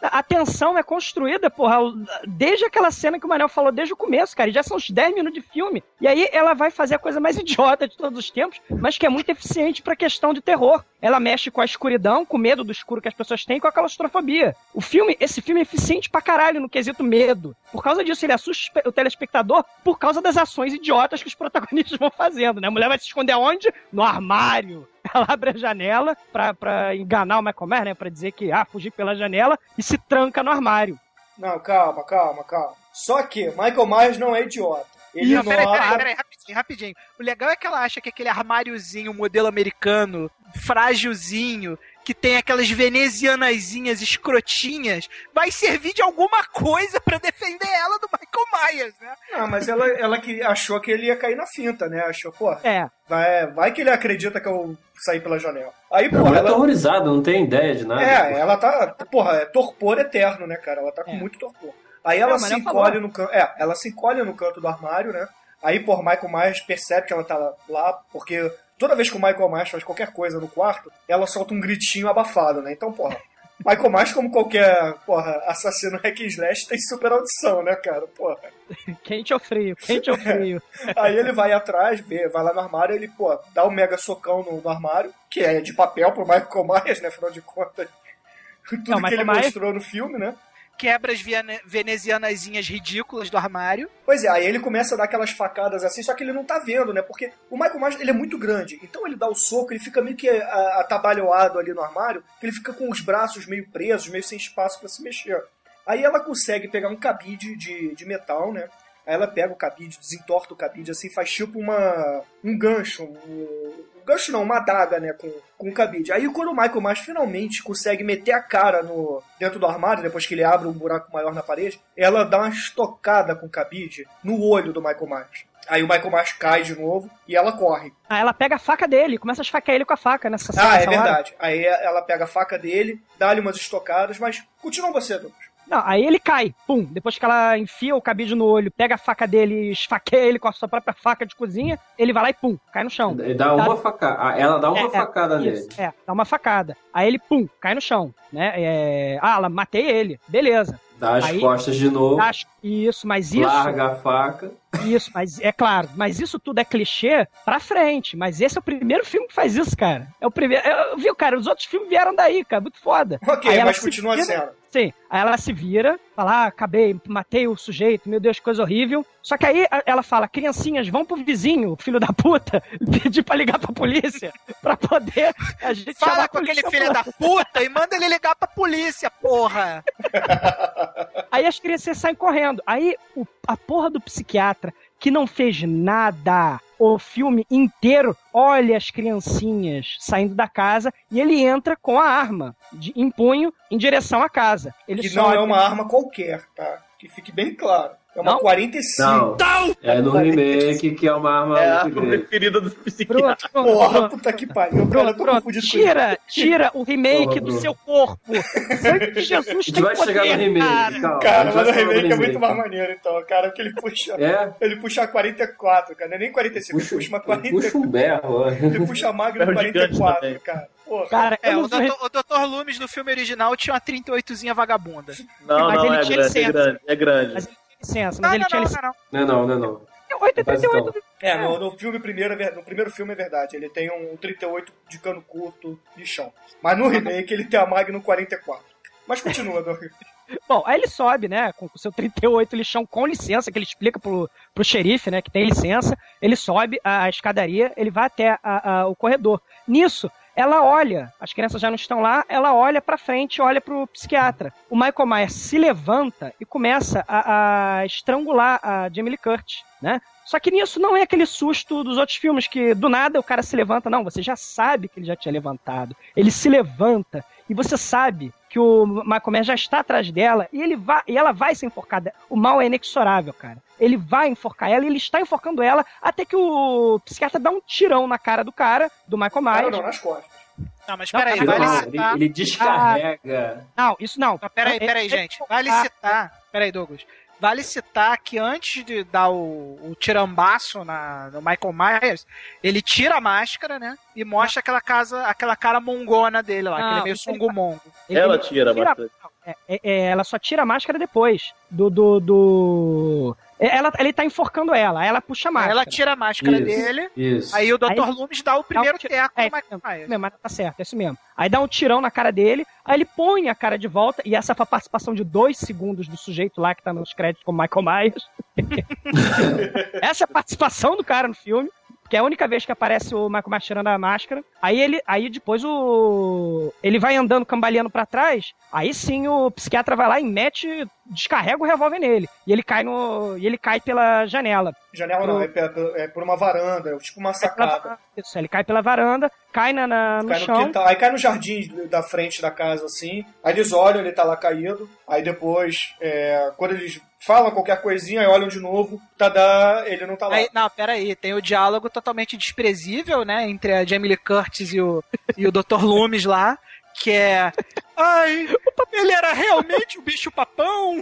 A tensão é construída, porra, desde aquela cena que o Manel falou desde o começo, cara. Já são uns 10 minutos de filme. E aí ela vai fazer a coisa mais idiota de todos os tempos, mas que é muito eficiente pra questão de terror. Ela mexe com a escuridão, com o medo do escuro que as pessoas têm, com a claustrofobia. O filme, esse filme é eficiente pra caralho no quesito medo. Por causa disso, ele assusta o telespectador por causa das ações idiotas que os protagonistas vão fazendo, né? A mulher vai se esconder aonde? No armário. Ela abre a janela pra, pra enganar o Michael Myers, né? Pra dizer que, ah, fugir pela janela e se tranca no armário. Não, calma, calma, calma. Só que Michael Myers não é idiota. Ele não, peraí, peraí, peraí, rapidinho, rapidinho. O legal é que ela acha que aquele armáriozinho, modelo americano, frágilzinho, que tem aquelas venezianazinhas escrotinhas, vai servir de alguma coisa para defender ela do Michael Myers, né? Não, mas ela, ela que achou que ele ia cair na finta, né? Achou, pô, É. vai, vai que ele acredita que eu saí pela janela. Aí, Não, porra, ela é ela... horrorizada, não tem ideia de nada. É, ela tá, porra, é torpor eterno, né, cara? Ela tá com muito torpor. Aí ela Não, se encolhe falou. no canto, é, ela se encolhe no canto do armário, né? Aí, por Michael Myers percebe que ela tá lá, porque toda vez que o Michael Myers faz qualquer coisa no quarto, ela solta um gritinho abafado, né? Então, porra, Michael Myers, como qualquer, porra, assassino hack and slash, tem super audição, né, cara? Porra. Quente ou frio? Quente ou frio? Aí ele vai atrás, vê, vai lá no armário, ele, pô, dá um mega socão no, no armário, que é de papel pro Michael Myers, né? Afinal de contas, tudo Não, que ele Michael Myers- mostrou no filme, né? Quebra as viane- venezianazinhas ridículas do armário. Pois é, aí ele começa a dar aquelas facadas assim, só que ele não tá vendo, né? Porque o Michael Myers, ele é muito grande. Então ele dá o soco, ele fica meio que a- atabalhoado ali no armário, que ele fica com os braços meio presos, meio sem espaço pra se mexer. Aí ela consegue pegar um cabide de, de metal, né? Aí ela pega o cabide, desentorta o cabide, assim, faz tipo uma um gancho, um gancho não, uma adaga, né, com, com o cabide. Aí quando o Michael Myers finalmente consegue meter a cara no dentro do armário, depois que ele abre um buraco maior na parede, ela dá uma estocada com o cabide no olho do Michael Myers. Aí o Michael Myers cai de novo e ela corre. Ah, ela pega a faca dele, começa a esfaquear ele com a faca nessa Ah, é nessa hora. verdade. Aí ela pega a faca dele, dá-lhe umas estocadas, mas continua você, Douglas. Não, aí ele cai, pum. Depois que ela enfia o cabide no olho, pega a faca dele esfaqueia ele com a sua própria faca de cozinha, ele vai lá e pum, cai no chão. Ele dá uma facada. Ela dá uma É, é, facada isso, nele. É, dá uma facada. Aí ele, pum, cai no chão, né? É, ah, ela matei ele, beleza. Dá as Aí- costas de novo. Acho- Isso, mas isso. Larga a faca. Isso, mas é claro, mas isso tudo é clichê pra frente. Mas esse é o primeiro filme que faz isso, cara. É o primeiro. Eu, viu, cara? Os outros filmes vieram daí, cara. Muito foda. Ok, mas se continua vira- sendo. Sim. Aí ela se vira, fala, ah, acabei, matei o sujeito, meu Deus, que coisa horrível. Só que aí ela fala, criancinhas, vão pro vizinho, filho da puta, pedir pra ligar pra polícia, pra poder a gente Fala com aquele filho da puta e manda ele ligar pra polícia, porra! Aí as crianças saem correndo. Aí o- a porra do psiquiatra, que não fez nada o filme inteiro, olha as criancinhas saindo da casa e ele entra com a arma de, em punho em direção à casa. Ele Que não é uma arma qualquer, tá? Que fique bem claro. É uma Não? 45. Não. É no remake que é uma arma É a muito grande. preferida do Pronto, psiquiatra. pronto, Porra, puta que pariu. Pronto, tô pronto. Tira, tira o remake Porra, do seu corpo. Sangue de Jesus A gente tem vai poder, chegar no remake, cara. Cara, mas o remake é muito mais maneiro, então, cara, porque ele puxa. É? Ele puxa a 44, cara. Não é nem 45, Puxa, ele puxa uma 40. puxa um berro. Ele puxa a Magno gigante 44, também. cara. Cara, É, o não vi- Dr. o Dr. Loomis no filme original tinha uma 38zinha vagabunda. Não, Mas não, ele é tinha grande, é grande, é grande. Mas ele licença, mas Não, ele não, tinha não, licença. não, não. Não, não, não, não. 838 É, no, no filme primeiro, é no primeiro filme é verdade. Ele tem um 38 de cano curto de chão. Mas no remake ele tem a Magnum 44. Mas continua, Doc. Bom, aí ele sobe, né, com o seu 38 lixão com licença, que ele explica pro, pro xerife, né, que tem licença. Ele sobe a, a escadaria, ele vai até a- a- o corredor. Nisso, ela olha, as crianças já não estão lá, ela olha pra frente, olha pro psiquiatra. O Michael Myers se levanta e começa a, a estrangular a Jamie Lee Curtis, né? Só que nisso não é aquele susto dos outros filmes que do nada o cara se levanta, não, você já sabe que ele já tinha levantado. Ele se levanta e você sabe que o Michael Myers já está atrás dela e ele vai e ela vai ser enforcada. O mal é inexorável, cara. Ele vai enforcar ela e ele está enforcando ela até que o psiquiatra dá um tirão na cara do cara, do Michael Não, Myers. não, nas costas. Não, mas Não, peraí, não, vale não, Ele, citar. ele descarrega. Não, isso não. Não, peraí, É- peraí, gente. Vale Ah, citar. Peraí, Douglas. Vale citar que antes de dar o, o tirambaço na, no Michael Myers, ele tira a máscara, né? E mostra aquela casa, aquela cara mongona dele lá, Não, aquele meio isso ele sungo-mongo. ele- Ela ele tira bastante. É, é, é, ela só tira a máscara depois do. do, do... Ela, ele tá enforcando ela, aí ela puxa a máscara. Ela tira a máscara Isso, dele, Isso. aí o Dr. Aí- Loomis dá o primeiro tiro- teco é, no Michael é, mesmo, mas tá certo, é isso mesmo. Aí dá um tirão na cara dele, aí ele põe a cara de volta, e essa foi a participação de dois segundos do sujeito lá que tá nos créditos como Michael Myers. essa é a participação do cara no filme. Que é a única vez que aparece o Michael Myers tirando a máscara. Aí ele, aí depois o ele vai andando cambaleando pra trás. Aí sim o psiquiatra vai lá e mete, descarrega o revólver nele. E ele cai no, e ele cai pela janela. Janela não, é, é por uma varanda, é tipo uma sacada. Isso, ele cai pela varanda, cai na, na- no Cai no chão. quintal, aí cai no jardim da frente da casa, assim. Aí eles olham, ele tá lá caído. Aí depois, é, quando eles falam qualquer coisinha, aí olham de novo, tadá, ele não tá lá. Aí, não, peraí, tem o diálogo totalmente desprezível, né, entre a Jamie Lee Curtis e o, e o Dr. Loomis lá, que é. Ai, ele era realmente o bicho papão.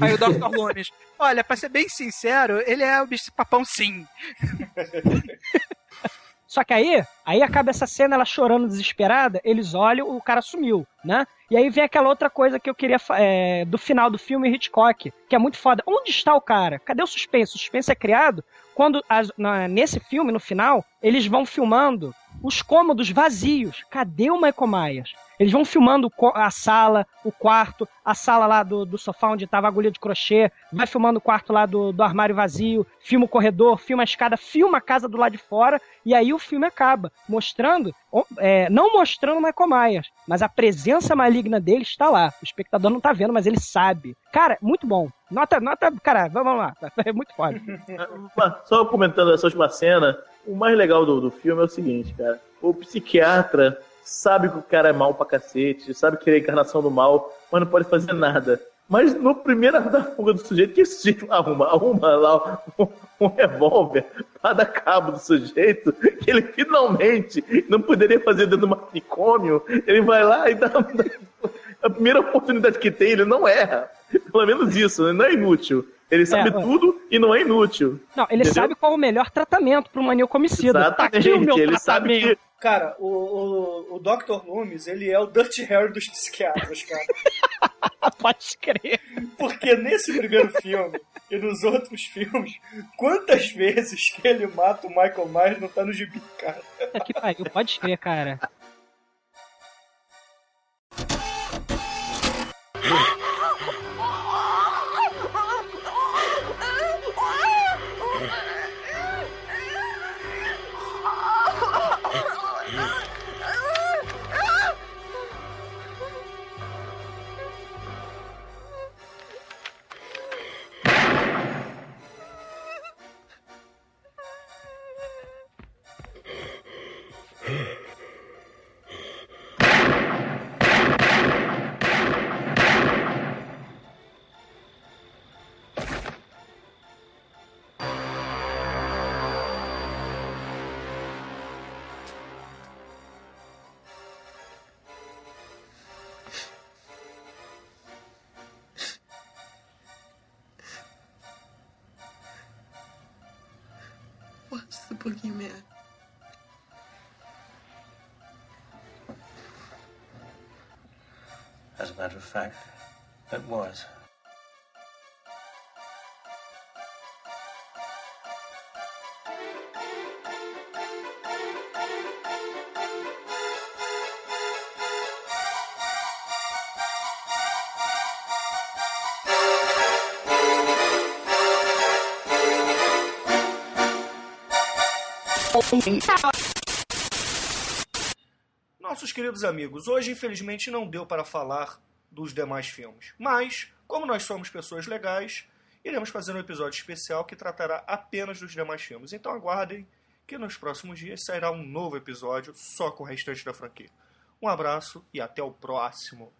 Aí o Dr. Loomis, olha, pra ser bem sincero, ele é o bicho papão sim. Só que aí, aí acaba essa cena, ela chorando desesperada, eles olham, o cara sumiu, né? E aí vem aquela outra coisa que eu queria é, do final do filme Hitchcock, que é muito foda. Onde está o cara? Cadê o suspense? O suspense é criado quando, na- nesse filme, no final, eles vão filmando os cômodos vazios. Cadê o Michael Myers? Eles vão filmando a sala, o quarto, a sala lá do, do sofá onde tava a agulha de crochê, vai filmando o quarto lá do, do armário vazio, filma o corredor, filma a escada, filma a casa do lado de fora, e aí o filme acaba, mostrando, é, não mostrando o Michael Myers, mas a presença maligna dele está lá. O espectador não tá vendo, mas ele sabe. Cara, muito bom. Nota, nota, cara, vamos lá. É muito foda. Só comentando essa última cena, o mais legal do, do filme é o seguinte, cara. O psiquiatra sabe que o cara é mal pra cacete, sabe que ele é a encarnação do mal, mas não pode fazer nada. Mas no primeiro da fuga do sujeito, que esse sujeito arruma? Arruma lá um, um revólver pra dar cabo do sujeito, que ele finalmente não poderia fazer dentro do manicômio. Ele vai lá e dá, dá a primeira oportunidade que tem, ele não erra. Pelo menos isso, ele não é inútil. Ele sabe É, tudo e não é inútil. Não, ele Entendeu? sabe qual é o melhor tratamento para um maníaco homicida. Tá aqui o meu ele sabe tratamento. que Cara, o, o, o Dr. Loomis, ele é o Dirty Harry dos psiquiatras, cara. Pode crer. Porque nesse primeiro filme e nos outros filmes, quantas vezes que ele mata o Michael Myers não tá no gibi, cara? Puta que pariu, pode crer, cara. A fact, it was. Nossos queridos amigos, hoje infelizmente não deu para falar dos demais filmes, mas como nós somos pessoas legais, iremos fazer um episódio especial que tratará apenas dos demais filmes. Então aguardem que nos próximos dias sairá um novo episódio só com o restante da franquia. Um abraço e até o próximo.